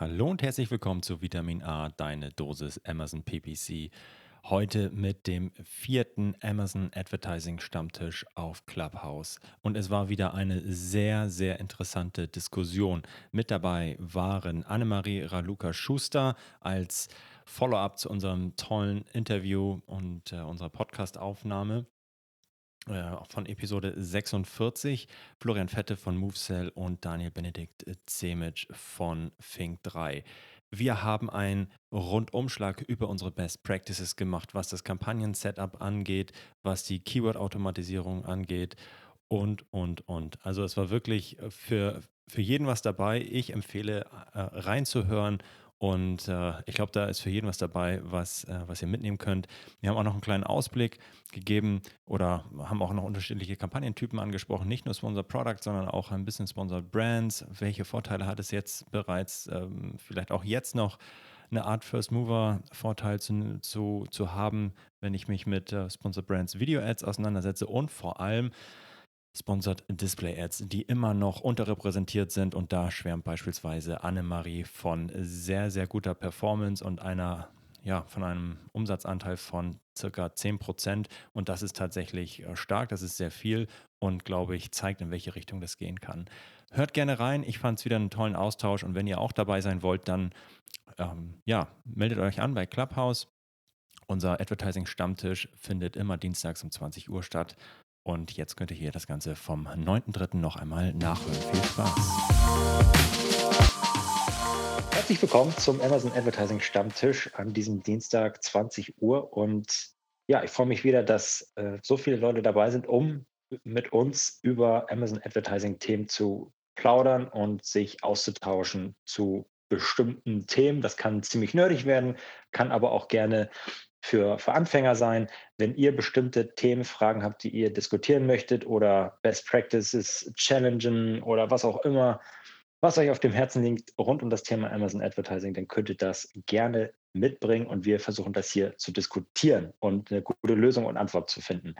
Hallo und herzlich willkommen zu Vitamin A, deine Dosis Amazon PPC. Heute mit dem vierten Amazon Advertising Stammtisch auf Clubhouse. Und es war wieder eine sehr, sehr interessante Diskussion. Mit dabei waren Annemarie Raluca Schuster als Follow-up zu unserem tollen Interview und äh, unserer Podcast-Aufnahme von Episode 46, Florian Fette von MoveCell und Daniel Benedikt Zemic von Fink 3. Wir haben einen Rundumschlag über unsere Best Practices gemacht, was das Kampagnen-Setup angeht, was die Keyword-Automatisierung angeht und, und, und. Also es war wirklich für, für jeden was dabei. Ich empfehle äh, reinzuhören und äh, ich glaube, da ist für jeden was dabei, was, äh, was ihr mitnehmen könnt. Wir haben auch noch einen kleinen Ausblick gegeben oder haben auch noch unterschiedliche Kampagnentypen angesprochen. Nicht nur Sponsor Product, sondern auch ein bisschen Sponsor Brands. Welche Vorteile hat es jetzt bereits, ähm, vielleicht auch jetzt noch? eine Art First Mover Vorteil zu, zu, zu haben, wenn ich mich mit äh, Sponsor Brands Video Ads auseinandersetze und vor allem Sponsored Display Ads, die immer noch unterrepräsentiert sind. Und da schwärmt beispielsweise Annemarie von sehr, sehr guter Performance und einer, ja, von einem Umsatzanteil von circa 10%. Und das ist tatsächlich äh, stark, das ist sehr viel und glaube ich, zeigt, in welche Richtung das gehen kann. Hört gerne rein, ich fand es wieder einen tollen Austausch und wenn ihr auch dabei sein wollt, dann ähm, ja, meldet euch an bei Clubhouse. Unser Advertising-Stammtisch findet immer dienstags um 20 Uhr statt. Und jetzt könnt ihr hier das Ganze vom 9.3. noch einmal nachhören. Viel Spaß! Herzlich willkommen zum Amazon Advertising Stammtisch an diesem Dienstag 20 Uhr. Und ja, ich freue mich wieder, dass äh, so viele Leute dabei sind, um mit uns über Amazon Advertising Themen zu plaudern und sich auszutauschen zu bestimmten Themen. Das kann ziemlich nerdig werden, kann aber auch gerne für, für Anfänger sein. Wenn ihr bestimmte Themenfragen habt, die ihr diskutieren möchtet oder Best Practices challengen oder was auch immer, was euch auf dem Herzen liegt rund um das Thema Amazon Advertising, dann könnt ihr das gerne mitbringen und wir versuchen das hier zu diskutieren und eine gute Lösung und Antwort zu finden.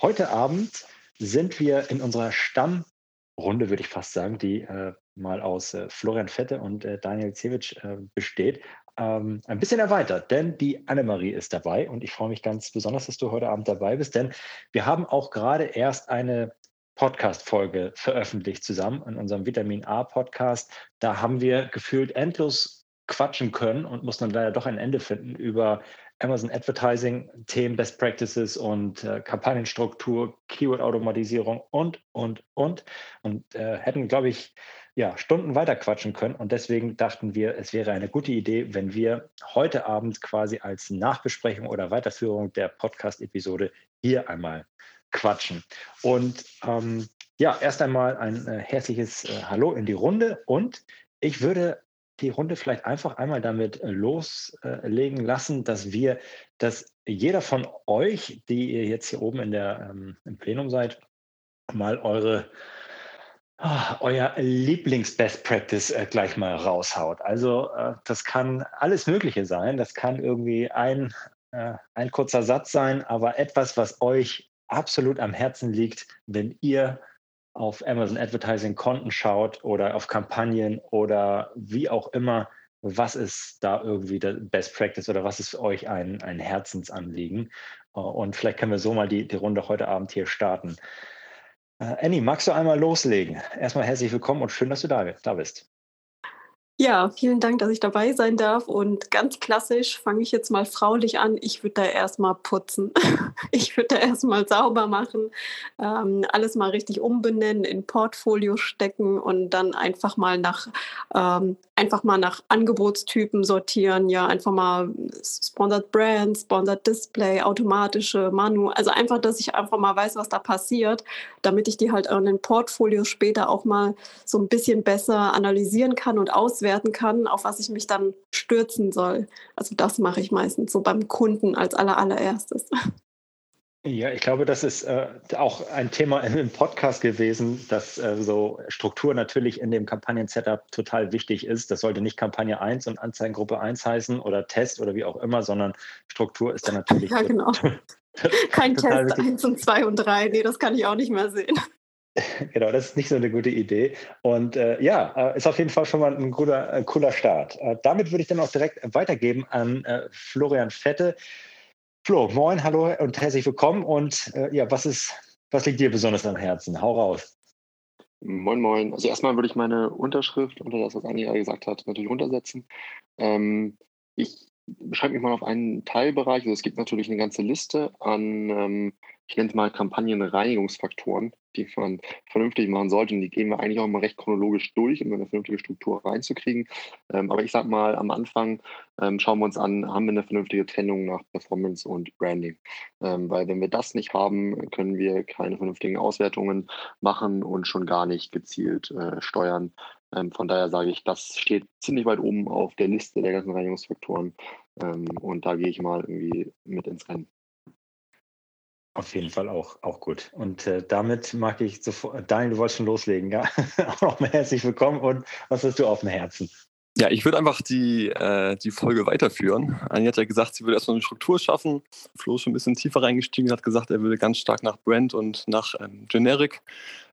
Heute Abend sind wir in unserer Stammrunde, würde ich fast sagen, die äh, mal aus äh, Florian Fette und äh, Daniel Zewitsch äh, besteht ähm, ein bisschen erweitert, denn die Annemarie ist dabei und ich freue mich ganz besonders, dass du heute Abend dabei bist, denn wir haben auch gerade erst eine Podcast-Folge veröffentlicht zusammen in unserem Vitamin A-Podcast. Da haben wir gefühlt endlos quatschen können und mussten dann leider doch ein Ende finden über Amazon Advertising, Themen, Best Practices und äh, Kampagnenstruktur, Keyword-Automatisierung und, und, und. Und äh, hätten, glaube ich, ja, Stunden weiter quatschen können. Und deswegen dachten wir, es wäre eine gute Idee, wenn wir heute Abend quasi als Nachbesprechung oder Weiterführung der Podcast-Episode hier einmal quatschen. Und ähm, ja, erst einmal ein äh, herzliches äh, Hallo in die Runde und ich würde die Runde vielleicht einfach einmal damit äh, loslegen lassen, dass wir, dass jeder von euch, die ihr jetzt hier oben in der, ähm, im Plenum seid, mal eure euer Lieblings-Best Practice äh, gleich mal raushaut. Also äh, das kann alles Mögliche sein. Das kann irgendwie ein, äh, ein kurzer Satz sein, aber etwas, was euch absolut am Herzen liegt, wenn ihr auf Amazon Advertising Konten schaut oder auf Kampagnen oder wie auch immer. Was ist da irgendwie der Best Practice oder was ist für euch ein, ein Herzensanliegen? Äh, und vielleicht können wir so mal die, die Runde heute Abend hier starten. Äh, Annie, magst du einmal loslegen? Erstmal herzlich willkommen und schön, dass du da, da bist. Ja, vielen Dank, dass ich dabei sein darf. Und ganz klassisch fange ich jetzt mal fraulich an. Ich würde da erstmal putzen. Ich würde da erstmal sauber machen, ähm, alles mal richtig umbenennen, in Portfolio stecken und dann einfach mal nach ähm, einfach mal nach Angebotstypen sortieren. Ja, einfach mal Sponsored Brand, Sponsored Display, automatische Manu. Also einfach, dass ich einfach mal weiß, was da passiert, damit ich die halt in den Portfolio später auch mal so ein bisschen besser analysieren kann und auswählen auswerten kann, auf was ich mich dann stürzen soll. Also das mache ich meistens so beim Kunden als aller, allererstes. Ja, ich glaube, das ist äh, auch ein Thema im Podcast gewesen, dass äh, so Struktur natürlich in dem Kampagnen-Setup total wichtig ist. Das sollte nicht Kampagne 1 und Anzeigengruppe 1 heißen oder Test oder wie auch immer, sondern Struktur ist dann natürlich. Ja, genau. Kein Test wichtig. 1 und 2 und 3. Nee, das kann ich auch nicht mehr sehen. Genau, das ist nicht so eine gute Idee. Und äh, ja, äh, ist auf jeden Fall schon mal ein guter, äh, cooler Start. Äh, damit würde ich dann auch direkt weitergeben an äh, Florian Fette. Flo, moin, hallo und herzlich willkommen. Und äh, ja, was ist, was liegt dir besonders am Herzen? Hau raus. Moin, moin. Also erstmal würde ich meine Unterschrift unter das, was Anja gesagt hat, natürlich runtersetzen. Ähm, ich beschränke mich mal auf einen Teilbereich. Also es gibt natürlich eine ganze Liste an, ähm, ich nenne es mal Kampagnenreinigungsfaktoren, die man vernünftig machen sollte. Und die gehen wir eigentlich auch immer recht chronologisch durch, um eine vernünftige Struktur reinzukriegen. Ähm, aber ich sage mal, am Anfang ähm, schauen wir uns an, haben wir eine vernünftige Trennung nach Performance und Branding. Ähm, weil wenn wir das nicht haben, können wir keine vernünftigen Auswertungen machen und schon gar nicht gezielt äh, steuern. Ähm, von daher sage ich, das steht ziemlich weit oben auf der Liste der ganzen Reinigungsfaktoren. Ähm, und da gehe ich mal irgendwie mit ins Rennen. Auf jeden Fall auch, auch gut. Und äh, damit mag ich sofort, Daniel, du wolltest schon loslegen, ja? auch nochmal herzlich willkommen und was hast du auf dem Herzen? Ja, ich würde einfach die, äh, die Folge weiterführen. Anni hat ja gesagt, sie würde erstmal eine Struktur schaffen. Flo ist schon ein bisschen tiefer reingestiegen, hat gesagt, er würde ganz stark nach Brand und nach ähm, Generic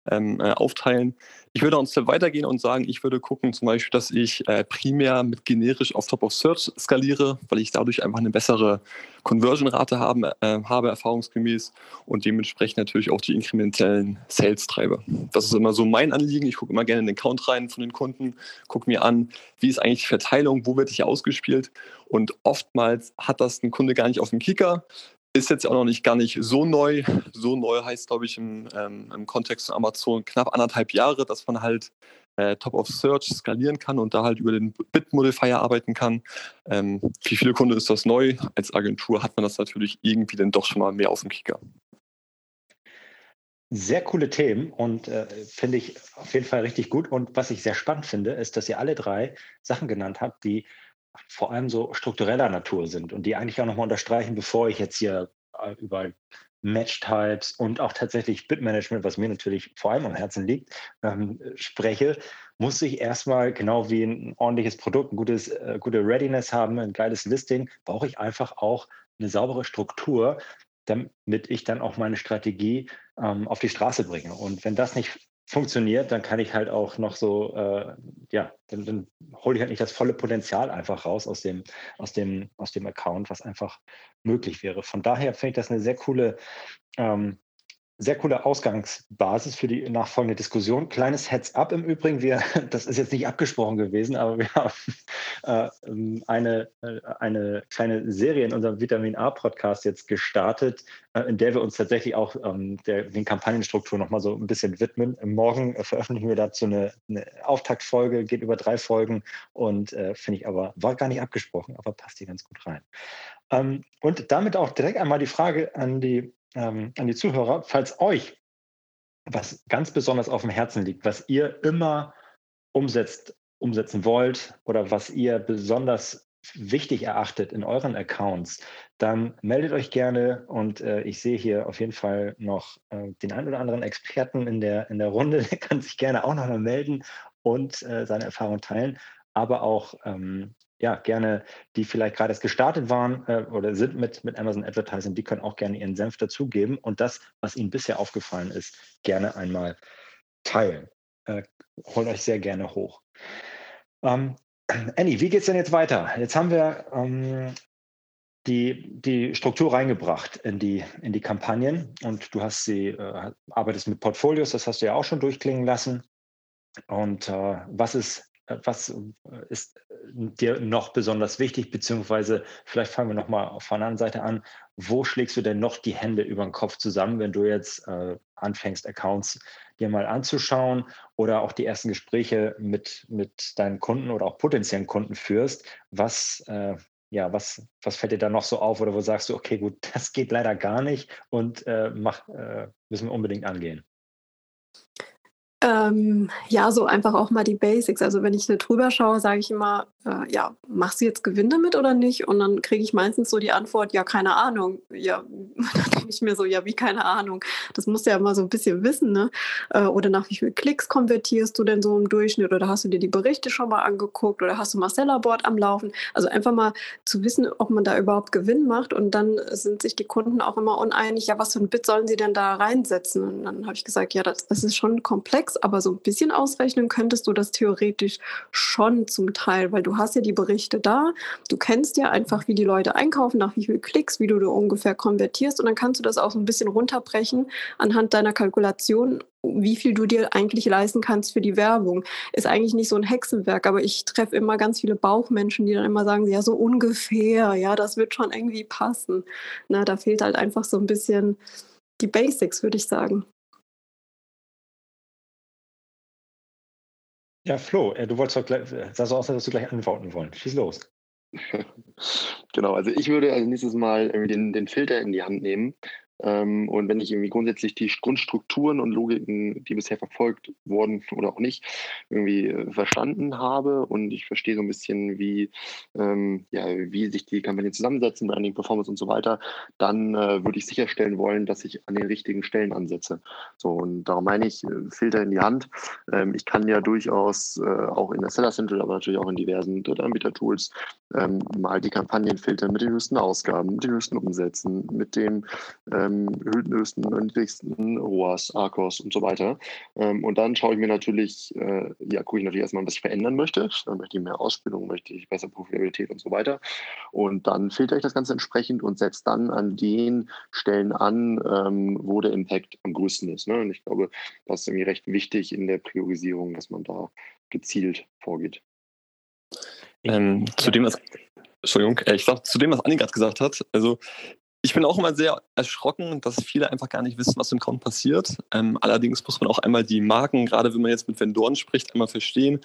ähm, äh, aufteilen. Ich würde einen Step weitergehen und sagen, ich würde gucken, zum Beispiel, dass ich äh, primär mit generisch auf Top of Search skaliere, weil ich dadurch einfach eine bessere Conversion-Rate äh, habe, erfahrungsgemäß, und dementsprechend natürlich auch die inkrementellen Sales treibe. Das ist immer so mein Anliegen. Ich gucke immer gerne in den Count rein von den Kunden, gucke mir an, wie ist eigentlich die Verteilung, wo wird ich ausgespielt. Und oftmals hat das ein Kunde gar nicht auf dem Kicker, ist jetzt auch noch nicht gar nicht so neu. So neu heißt, glaube ich, im, ähm, im Kontext von Amazon knapp anderthalb Jahre, dass man halt äh, Top of Search skalieren kann und da halt über den Bit-Modifier arbeiten kann. Ähm, für viele Kunden ist das neu. Als Agentur hat man das natürlich irgendwie dann doch schon mal mehr auf dem Kicker. Sehr coole Themen und äh, finde ich auf jeden Fall richtig gut. Und was ich sehr spannend finde, ist, dass ihr alle drei Sachen genannt habt, die vor allem so struktureller Natur sind und die eigentlich auch nochmal unterstreichen, bevor ich jetzt hier äh, über Match-Types und auch tatsächlich Bitmanagement, was mir natürlich vor allem am Herzen liegt, ähm, spreche, muss ich erstmal genau wie ein ordentliches Produkt, ein gutes, äh, gute Readiness haben, ein geiles Listing, brauche ich einfach auch eine saubere Struktur, damit ich dann auch meine Strategie ähm, auf die Straße bringe. Und wenn das nicht funktioniert, dann kann ich halt auch noch so, äh, ja, dann, dann hole ich halt nicht das volle Potenzial einfach raus aus dem, aus dem, aus dem Account, was einfach möglich wäre. Von daher finde ich das eine sehr coole ähm, sehr coole Ausgangsbasis für die nachfolgende Diskussion. Kleines Heads-up im Übrigen, wir, das ist jetzt nicht abgesprochen gewesen, aber wir haben äh, eine, äh, eine kleine Serie in unserem Vitamin A-Podcast jetzt gestartet, äh, in der wir uns tatsächlich auch ähm, der, den Kampagnenstrukturen nochmal so ein bisschen widmen. Morgen veröffentlichen wir dazu eine, eine Auftaktfolge, geht über drei Folgen und äh, finde ich aber, war gar nicht abgesprochen, aber passt hier ganz gut rein. Ähm, und damit auch direkt einmal die Frage an die ähm, an die Zuhörer, falls euch was ganz besonders auf dem Herzen liegt, was ihr immer umsetzt, umsetzen wollt oder was ihr besonders wichtig erachtet in euren Accounts, dann meldet euch gerne und äh, ich sehe hier auf jeden Fall noch äh, den einen oder anderen Experten in der, in der Runde, der kann sich gerne auch nochmal melden und äh, seine Erfahrung teilen, aber auch ähm, ja, gerne, die vielleicht gerade erst gestartet waren äh, oder sind mit, mit Amazon Advertising, die können auch gerne ihren Senf dazugeben und das, was ihnen bisher aufgefallen ist, gerne einmal teilen. Äh, holt euch sehr gerne hoch. Ähm, Annie, wie geht es denn jetzt weiter? Jetzt haben wir ähm, die, die Struktur reingebracht in die, in die Kampagnen und du hast sie, äh, arbeitest mit Portfolios, das hast du ja auch schon durchklingen lassen. Und äh, was ist was äh, ist äh, dir noch besonders wichtig, beziehungsweise vielleicht fangen wir nochmal von der anderen Seite an. Wo schlägst du denn noch die Hände über den Kopf zusammen, wenn du jetzt äh, anfängst, Accounts dir mal anzuschauen oder auch die ersten Gespräche mit, mit deinen Kunden oder auch potenziellen Kunden führst? Was, äh, ja, was, was fällt dir da noch so auf oder wo sagst du, okay, gut, das geht leider gar nicht und äh, mach, müssen wir unbedingt angehen? Ähm, ja, so einfach auch mal die Basics. Also wenn ich drüber schaue, sage ich immer, äh, ja, machst du jetzt Gewinn damit oder nicht? Und dann kriege ich meistens so die Antwort, ja, keine Ahnung. Ja, dann denke ich mir so, ja, wie keine Ahnung. Das musst du ja mal so ein bisschen wissen, ne? Äh, oder nach wie viel Klicks konvertierst du denn so im Durchschnitt? Oder hast du dir die Berichte schon mal angeguckt? Oder hast du mal Sellerboard am Laufen? Also einfach mal zu wissen, ob man da überhaupt Gewinn macht. Und dann sind sich die Kunden auch immer uneinig, ja, was für ein Bit sollen sie denn da reinsetzen? Und dann habe ich gesagt, ja, das, das ist schon komplex aber so ein bisschen ausrechnen könntest du das theoretisch schon zum Teil, weil du hast ja die Berichte da, du kennst ja einfach, wie die Leute einkaufen, nach wie viel Klicks, wie du da ungefähr konvertierst und dann kannst du das auch so ein bisschen runterbrechen anhand deiner Kalkulation wie viel du dir eigentlich leisten kannst für die Werbung. Ist eigentlich nicht so ein Hexenwerk, aber ich treffe immer ganz viele Bauchmenschen, die dann immer sagen, ja, so ungefähr, ja, das wird schon irgendwie passen. Na, da fehlt halt einfach so ein bisschen die Basics, würde ich sagen. Ja, Flo, äh, du wolltest doch gleich, äh, sah so aus, als du gleich antworten wollen. Schieß los. genau, also ich würde als nächstes mal den, den Filter in die Hand nehmen und wenn ich irgendwie grundsätzlich die Grundstrukturen und Logiken, die bisher verfolgt wurden oder auch nicht, irgendwie äh, verstanden habe und ich verstehe so ein bisschen, wie, ähm, ja, wie sich die Kampagnen zusammensetzen, Branding, Performance und so weiter, dann äh, würde ich sicherstellen wollen, dass ich an den richtigen Stellen ansetze. So, und darum meine ich, äh, Filter in die Hand. Ähm, ich kann ja durchaus äh, auch in der Seller Central, aber natürlich auch in diversen Drittanbieter-Tools ähm, mal die Kampagnen filtern mit den höchsten Ausgaben, mit den höchsten Umsätzen, mit den äh, ähm, höchsten, niedrigsten ROAS, ARCOS und so weiter. Ähm, und dann schaue ich mir natürlich, äh, ja, gucke ich natürlich erstmal, was ich verändern möchte. Dann möchte ich mehr Ausbildung, möchte ich besser Profitabilität und so weiter. Und dann filtere ich das Ganze entsprechend und setze dann an den Stellen an, ähm, wo der Impact am größten ist. Ne? Und ich glaube, das ist irgendwie recht wichtig in der Priorisierung, dass man da gezielt vorgeht. Ähm, zu dem, was Entschuldigung, äh, ich sag zu dem, was Anni gerade gesagt hat. Also ich bin auch immer sehr erschrocken, dass viele einfach gar nicht wissen, was im Count passiert. Ähm, allerdings muss man auch einmal die Marken, gerade wenn man jetzt mit Vendoren spricht, einmal verstehen.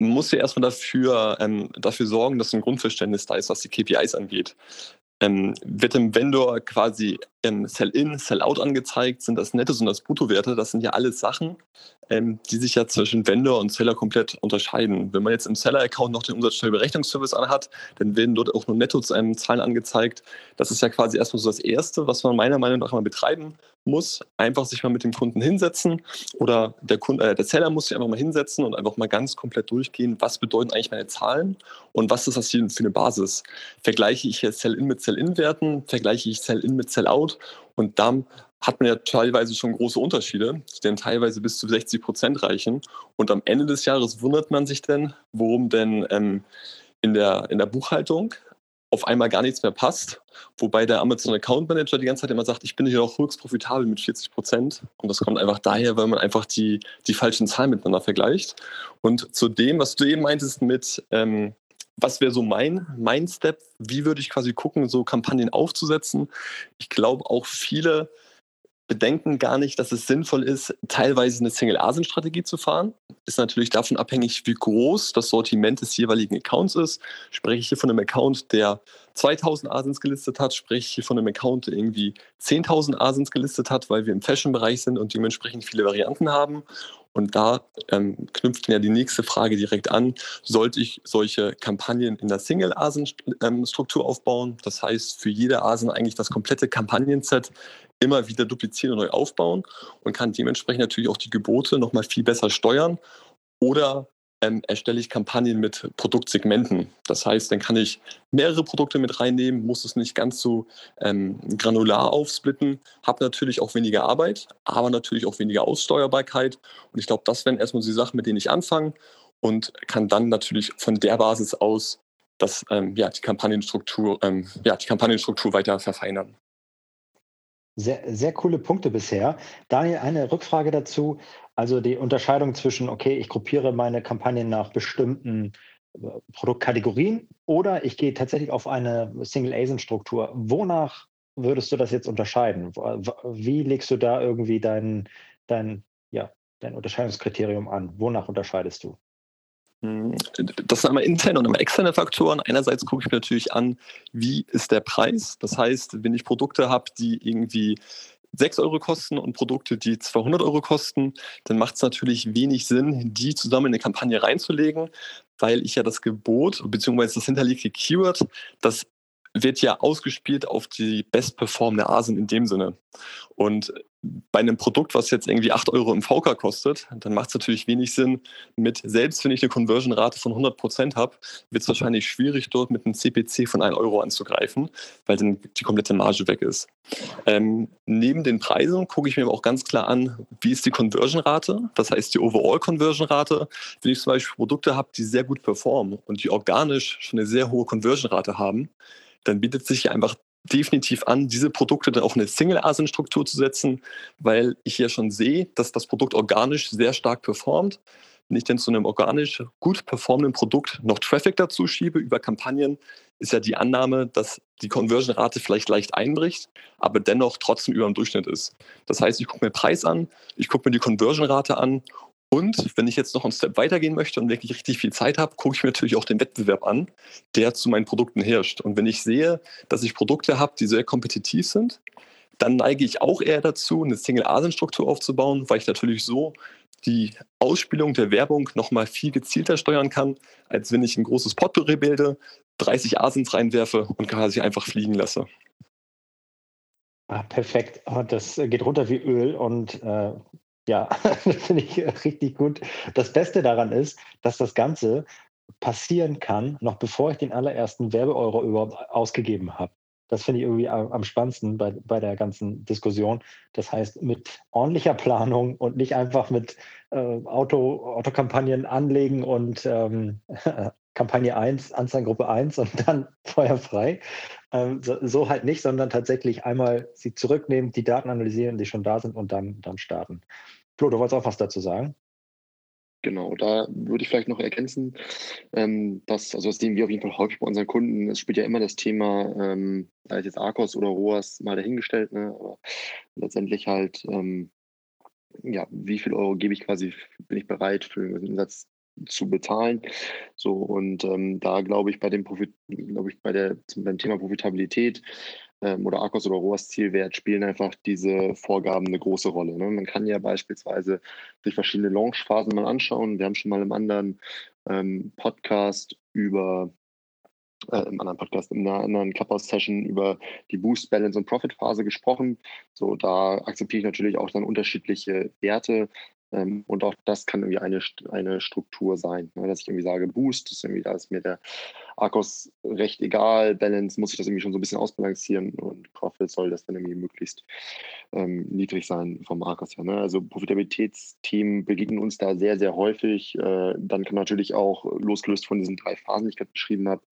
Man muss ja erstmal dafür, ähm, dafür sorgen, dass ein Grundverständnis da ist, was die KPIs angeht. Ähm, wird dem Vendor quasi ähm, Sell-in, Sell-out angezeigt, sind das Nettos und das Bruttowerte, das sind ja alles Sachen, ähm, die sich ja zwischen Vendor und Seller komplett unterscheiden. Wenn man jetzt im Seller-Account noch den Umsatzsteuerberechnungsservice anhat, dann werden dort auch nur Netto-Zahlen angezeigt. Das ist ja quasi erstmal so das Erste, was man meiner Meinung nach mal betreiben muss. Einfach sich mal mit dem Kunden hinsetzen oder der, Kunde, äh, der Seller muss sich einfach mal hinsetzen und einfach mal ganz komplett durchgehen, was bedeuten eigentlich meine Zahlen und was ist das hier für eine Basis. Vergleiche ich jetzt Sell-in mit Sell-in-Werten, vergleiche ich Sell-in mit Sell-out und dann hat man ja teilweise schon große Unterschiede, die dann teilweise bis zu 60 Prozent reichen. Und am Ende des Jahres wundert man sich dann, worum denn ähm, in, der, in der Buchhaltung auf einmal gar nichts mehr passt. Wobei der Amazon Account Manager die ganze Zeit immer sagt, ich bin hier auch höchst profitabel mit 40 Prozent. Und das kommt einfach daher, weil man einfach die, die falschen Zahlen miteinander vergleicht. Und zu dem, was du eben meintest mit, ähm, was wäre so mein, mein Step, wie würde ich quasi gucken, so Kampagnen aufzusetzen. Ich glaube auch viele bedenken gar nicht, dass es sinnvoll ist, teilweise eine Single-ASIN-Strategie zu fahren. Ist natürlich davon abhängig, wie groß das Sortiment des jeweiligen Accounts ist. Spreche ich hier von einem Account, der 2000 ASINs gelistet hat, spreche ich hier von einem Account, der irgendwie 10.000 ASINs gelistet hat, weil wir im Fashion-Bereich sind und dementsprechend viele Varianten haben. Und da ähm, knüpft ja die nächste Frage direkt an. Sollte ich solche Kampagnen in der Single-ASIN-Struktur ähm, aufbauen? Das heißt, für jede ASIN eigentlich das komplette Kampagnenset immer wieder duplizieren und neu aufbauen und kann dementsprechend natürlich auch die Gebote nochmal viel besser steuern. Oder ähm, erstelle ich Kampagnen mit Produktsegmenten. Das heißt, dann kann ich mehrere Produkte mit reinnehmen, muss es nicht ganz so ähm, granular aufsplitten, habe natürlich auch weniger Arbeit, aber natürlich auch weniger Aussteuerbarkeit. Und ich glaube, das wären erstmal die Sachen, mit denen ich anfange und kann dann natürlich von der Basis aus das, ähm, ja, die Kampagnenstruktur, ähm, ja, die Kampagnenstruktur weiter verfeinern. Sehr, sehr coole Punkte bisher. Daniel, eine Rückfrage dazu. Also die Unterscheidung zwischen, okay, ich gruppiere meine Kampagnen nach bestimmten äh, Produktkategorien oder ich gehe tatsächlich auf eine Single-ASIN-Struktur. Wonach würdest du das jetzt unterscheiden? Wie legst du da irgendwie dein, dein, ja, dein Unterscheidungskriterium an? Wonach unterscheidest du? Hm, das sind einmal interne und einmal externe Faktoren. Einerseits gucke ich mir natürlich an, wie ist der Preis. Das heißt, wenn ich Produkte habe, die irgendwie 6 Euro kosten und Produkte, die 200 Euro kosten, dann macht es natürlich wenig Sinn, die zusammen in eine Kampagne reinzulegen, weil ich ja das Gebot bzw. das hinterlegte Keyword, das wird ja ausgespielt auf die bestperformende Asen in dem Sinne. Und bei einem Produkt, was jetzt irgendwie 8 Euro im VK kostet, dann macht es natürlich wenig Sinn, mit, selbst wenn ich eine Conversion-Rate von 100 Prozent habe, wird es wahrscheinlich schwierig, dort mit einem CPC von 1 Euro anzugreifen, weil dann die komplette Marge weg ist. Ähm, neben den Preisen gucke ich mir auch ganz klar an, wie ist die Conversion-Rate, das heißt die Overall-Conversion-Rate. Wenn ich zum Beispiel Produkte habe, die sehr gut performen und die organisch schon eine sehr hohe Conversion-Rate haben, dann bietet sich einfach definitiv an, diese Produkte dann auf eine Single-ASIN-Struktur zu setzen, weil ich hier schon sehe, dass das Produkt organisch sehr stark performt. Wenn ich dann zu einem organisch gut performenden Produkt noch Traffic dazu schiebe über Kampagnen, ist ja die Annahme, dass die Conversion-Rate vielleicht leicht einbricht, aber dennoch trotzdem über dem Durchschnitt ist. Das heißt, ich gucke mir Preis an, ich gucke mir die Conversion-Rate an und wenn ich jetzt noch einen Step weitergehen möchte und wirklich richtig viel Zeit habe, gucke ich mir natürlich auch den Wettbewerb an, der zu meinen Produkten herrscht. Und wenn ich sehe, dass ich Produkte habe, die sehr kompetitiv sind, dann neige ich auch eher dazu, eine Single-ASIN-Struktur aufzubauen, weil ich natürlich so die Ausspielung der Werbung nochmal viel gezielter steuern kann, als wenn ich ein großes Potpourri bilde, 30 Asins reinwerfe und quasi einfach fliegen lasse. Ah, perfekt. Ah, das geht runter wie Öl und äh, ja, das finde ich richtig gut. Das Beste daran ist, dass das Ganze passieren kann, noch bevor ich den allerersten Werbeeuro überhaupt ausgegeben habe. Das finde ich irgendwie am spannendsten bei, bei der ganzen Diskussion. Das heißt, mit ordentlicher Planung und nicht einfach mit äh, Auto, Autokampagnen anlegen und ähm, Kampagne 1, Anzeigengruppe 1 und dann feuerfrei. Ähm, so, so, halt nicht, sondern tatsächlich einmal sie zurücknehmen, die Daten analysieren, die schon da sind und dann, dann starten. Flo, du wolltest auch was dazu sagen? Genau, da würde ich vielleicht noch ergänzen, ähm, dass, also das sehen wir auf jeden Fall häufig bei unseren Kunden, es spielt ja immer das Thema, ähm, als jetzt Arcos oder ROAS mal dahingestellt, ne, aber letztendlich halt, ähm, ja, wie viel Euro gebe ich quasi, bin ich bereit für einen Satz zu bezahlen. So und ähm, da glaube ich bei dem Profit, glaube ich bei der beim Thema Profitabilität ähm, oder Akkus oder ROAS Zielwert spielen einfach diese Vorgaben eine große Rolle. Ne? Man kann ja beispielsweise sich verschiedene Launchphasen mal anschauen. Wir haben schon mal im anderen ähm, Podcast über äh, im anderen Podcast, in einer anderen Clubhouse-Session über die Boost, Balance und Profit-Phase gesprochen. So, da akzeptiere ich natürlich auch dann unterschiedliche Werte, ähm, und auch das kann irgendwie eine, eine Struktur sein, ne? dass ich irgendwie sage, Boost, ist irgendwie, da ist mir der Akkus recht egal, Balance muss ich das irgendwie schon so ein bisschen ausbalancieren und Profit soll das dann irgendwie möglichst ähm, niedrig sein vom Akkus her. Ne? Also Profitabilitätsthemen begegnen uns da sehr, sehr häufig. Äh, dann kann natürlich auch, losgelöst von diesen drei Phasen, die ich gerade beschrieben habe,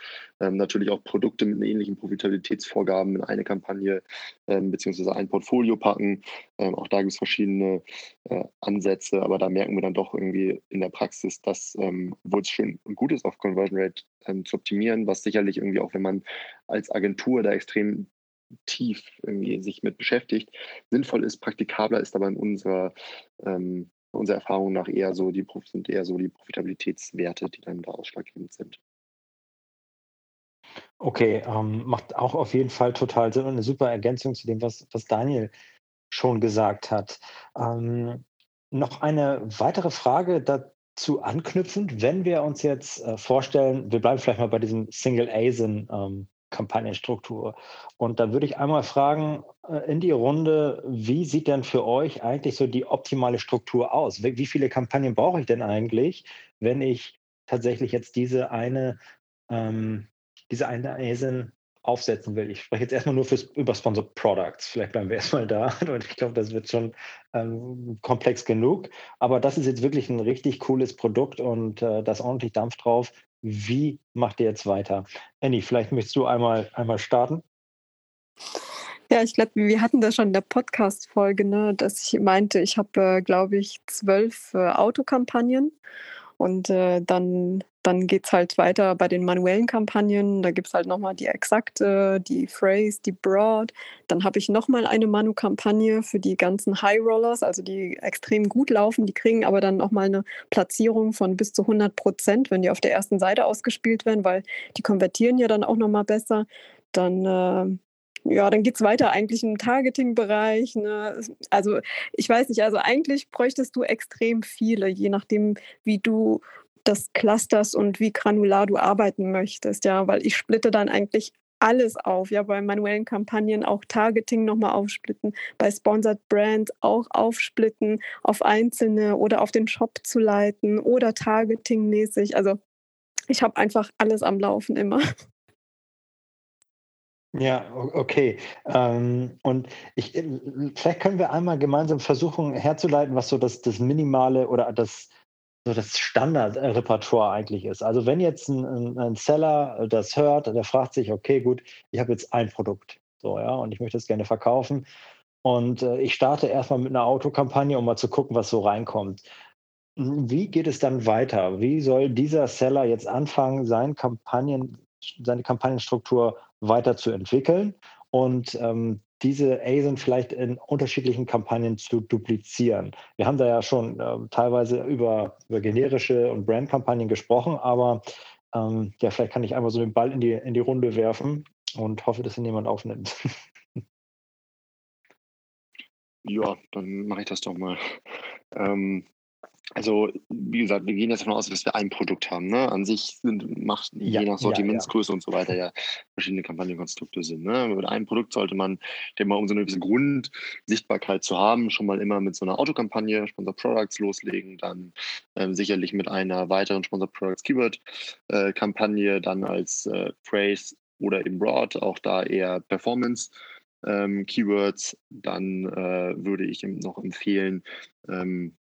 ähm, natürlich auch Produkte mit ähnlichen Profitabilitätsvorgaben in eine Kampagne ähm, beziehungsweise ein Portfolio packen. Ähm, auch da gibt es verschiedene äh, Ansätze, aber da merken wir dann doch irgendwie in der Praxis, dass, ähm, obwohl es schön und gut ist, auf Conversion Rate ähm, zu optimieren, was sicherlich irgendwie auch, wenn man als Agentur da extrem tief irgendwie sich mit beschäftigt, sinnvoll ist, praktikabler ist aber in unserer, ähm, unserer Erfahrung nach eher so die sind eher so die Profitabilitätswerte, die dann da ausschlaggebend sind. Okay, ähm, macht auch auf jeden Fall total Sinn und eine super Ergänzung zu dem, was, was Daniel schon gesagt hat. Ähm, noch eine weitere Frage dazu anknüpfend, wenn wir uns jetzt äh, vorstellen, wir bleiben vielleicht mal bei diesem Single ASIN ähm, Kampagnenstruktur. Und da würde ich einmal fragen äh, in die Runde, wie sieht denn für euch eigentlich so die optimale Struktur aus? Wie, wie viele Kampagnen brauche ich denn eigentlich, wenn ich tatsächlich jetzt diese eine, ähm, diese eine ASIN aufsetzen will. Ich spreche jetzt erstmal nur fürs, über Sponsored Products. Vielleicht bleiben wir erstmal da. Und ich glaube, das wird schon ähm, komplex genug. Aber das ist jetzt wirklich ein richtig cooles Produkt und äh, da ist ordentlich Dampf drauf. Wie macht ihr jetzt weiter? Annie, vielleicht möchtest du einmal, einmal starten. Ja, ich glaube, wir hatten das schon in der Podcast-Folge, ne, dass ich meinte, ich habe, äh, glaube ich, zwölf äh, Autokampagnen und äh, dann, dann geht es halt weiter bei den manuellen Kampagnen. Da gibt es halt nochmal die exakte, die Phrase, die Broad. Dann habe ich nochmal eine Manu-Kampagne für die ganzen High Rollers, also die extrem gut laufen. Die kriegen aber dann nochmal eine Platzierung von bis zu 100 Prozent, wenn die auf der ersten Seite ausgespielt werden, weil die konvertieren ja dann auch nochmal besser. Dann äh, ja, dann geht es weiter eigentlich im Targeting-Bereich. Ne? Also ich weiß nicht, also eigentlich bräuchtest du extrem viele, je nachdem, wie du das clusterst und wie granular du arbeiten möchtest, ja, weil ich splitte dann eigentlich alles auf, ja, bei manuellen Kampagnen auch Targeting nochmal aufsplitten, bei Sponsored Brand auch aufsplitten, auf einzelne oder auf den Shop zu leiten oder Targeting-mäßig. Also ich habe einfach alles am Laufen immer. Ja, okay. Ähm, und ich, äh, vielleicht können wir einmal gemeinsam versuchen herzuleiten, was so das, das minimale oder das, so das Standardrepertoire eigentlich ist. Also wenn jetzt ein, ein, Seller das hört, der fragt sich, okay, gut, ich habe jetzt ein Produkt, so ja, und ich möchte es gerne verkaufen. Und äh, ich starte erstmal mit einer Autokampagne, um mal zu gucken, was so reinkommt. Wie geht es dann weiter? Wie soll dieser Seller jetzt anfangen, sein Kampagnen, seine Kampagnenstruktur weiterzuentwickeln und ähm, diese ASIN vielleicht in unterschiedlichen Kampagnen zu duplizieren. Wir haben da ja schon äh, teilweise über, über generische und Brandkampagnen gesprochen, aber ähm, ja, vielleicht kann ich einmal so den Ball in die, in die Runde werfen und hoffe, dass ihn jemand aufnimmt. Ja, dann mache ich das doch mal. Ähm, also, wie gesagt, wir gehen jetzt davon aus, dass wir ein Produkt haben. Ne? An sich sind, macht ja, je nach Sortimentsgröße ja, ja. und so weiter ja verschiedene Kampagnenkonstrukte sind. Ne? Mit einem Produkt sollte man, denke mal, um so eine gewisse Grundsichtbarkeit zu haben, schon mal immer mit so einer Autokampagne, Sponsor Products loslegen, dann ähm, sicherlich mit einer weiteren Sponsor Products Keyword-Kampagne, äh, dann als äh, Phrase oder im Broad, auch da eher Performance. Ähm, Keywords, dann äh, würde ich noch empfehlen, ähm,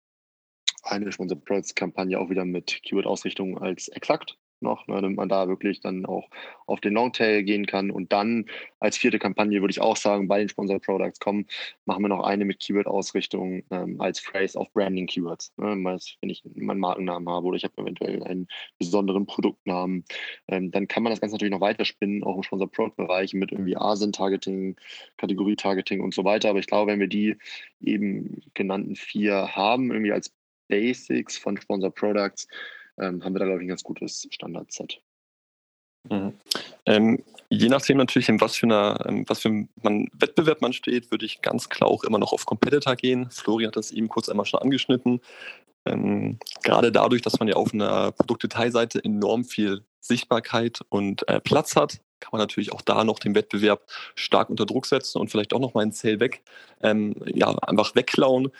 eine Sponsor Products Kampagne auch wieder mit Keyword-Ausrichtung als exakt noch, ne, damit man da wirklich dann auch auf den Longtail gehen kann. Und dann als vierte Kampagne würde ich auch sagen, bei den Sponsor Products kommen, machen wir noch eine mit Keyword-Ausrichtung ähm, als Phrase auf Branding-Keywords. Ne, wenn ich meinen Markennamen habe oder ich habe eventuell einen besonderen Produktnamen, ähm, dann kann man das Ganze natürlich noch weiter spinnen, auch im Sponsor Product-Bereich mit irgendwie ASIN-Targeting, Kategorie-Targeting und so weiter. Aber ich glaube, wenn wir die eben genannten vier haben, irgendwie als Basics von Sponsor Products ähm, haben wir da, glaube ich, ein ganz gutes Standard-Set. Mhm. Ähm, je nachdem natürlich, in was für, einer, in was für einem Wettbewerb man steht, würde ich ganz klar auch immer noch auf Competitor gehen. Florian hat das eben kurz einmal schon angeschnitten. Ähm, gerade dadurch, dass man ja auf einer Produktdetailseite enorm viel Sichtbarkeit und äh, Platz hat, kann man natürlich auch da noch den Wettbewerb stark unter Druck setzen und vielleicht auch noch mal einen Sale weg, ähm, ja, einfach wegklauen.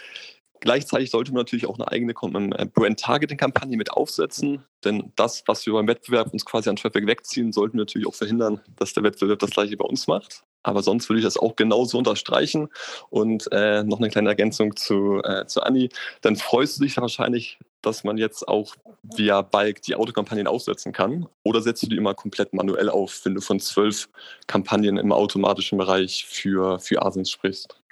Gleichzeitig sollte man natürlich auch eine eigene äh, Brand-Targeting-Kampagne mit aufsetzen, denn das, was wir beim Wettbewerb uns quasi an Traffic wegziehen, sollten wir natürlich auch verhindern, dass der Wettbewerb das gleiche bei uns macht. Aber sonst würde ich das auch genauso unterstreichen. Und äh, noch eine kleine Ergänzung zu, äh, zu Anni. Dann freust du dich wahrscheinlich, dass man jetzt auch via Bike die Autokampagnen aufsetzen kann. Oder setzt du die immer komplett manuell auf, wenn du von zwölf Kampagnen im automatischen Bereich für, für Asins sprichst?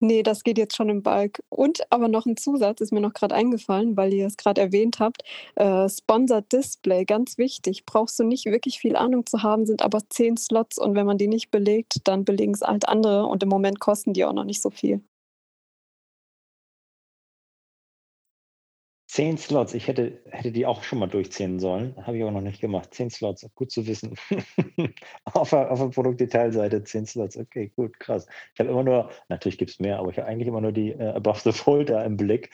Nee, das geht jetzt schon im Balk. Und aber noch ein Zusatz ist mir noch gerade eingefallen, weil ihr es gerade erwähnt habt. Äh, Sponsored Display, ganz wichtig. Brauchst du nicht wirklich viel Ahnung zu haben, sind aber zehn Slots und wenn man die nicht belegt, dann belegen es halt andere und im Moment kosten die auch noch nicht so viel. Zehn Slots, ich hätte, hätte die auch schon mal durchziehen sollen. Habe ich auch noch nicht gemacht. Zehn Slots, gut zu wissen. auf, der, auf der Produktdetailseite zehn Slots, okay, gut, krass. Ich habe immer nur, natürlich gibt es mehr, aber ich habe eigentlich immer nur die äh, Above the Folder im Blick.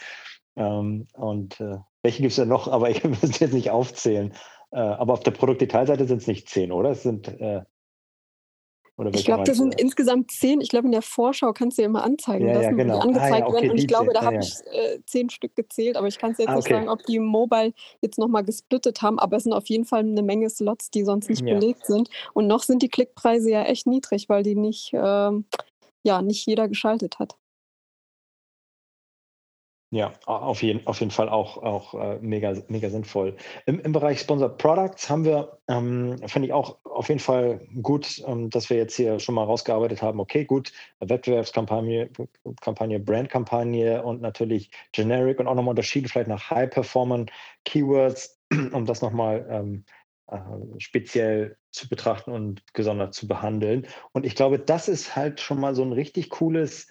Ähm, und äh, welche gibt es denn noch? Aber ich muss jetzt nicht aufzählen. Äh, aber auf der Produktdetailseite sind es nicht zehn, oder? Es sind äh, ich glaube, das sind insgesamt zehn. Ich glaube, in der Vorschau kannst du ja immer anzeigen ja, lassen, ja, genau. die angezeigt ah, ja, okay, werden. Und ich glaube, da habe ich äh, zehn Stück gezählt, aber ich kann es jetzt ah, okay. nicht sagen, ob die Mobile jetzt nochmal gesplittet haben, aber es sind auf jeden Fall eine Menge Slots, die sonst nicht belegt sind. Und noch sind die Klickpreise ja echt niedrig, weil die nicht, ähm, ja, nicht jeder geschaltet hat. Ja, auf jeden, auf jeden Fall auch, auch äh, mega, mega sinnvoll. Im, Im Bereich Sponsored Products haben wir, ähm, finde ich auch auf jeden Fall gut, ähm, dass wir jetzt hier schon mal rausgearbeitet haben, okay, gut, Wettbewerbskampagne, Kampagne, Brandkampagne und natürlich Generic und auch nochmal unterschieden vielleicht nach High-Performance Keywords, um das nochmal ähm, äh, speziell zu betrachten und gesondert zu behandeln. Und ich glaube, das ist halt schon mal so ein richtig cooles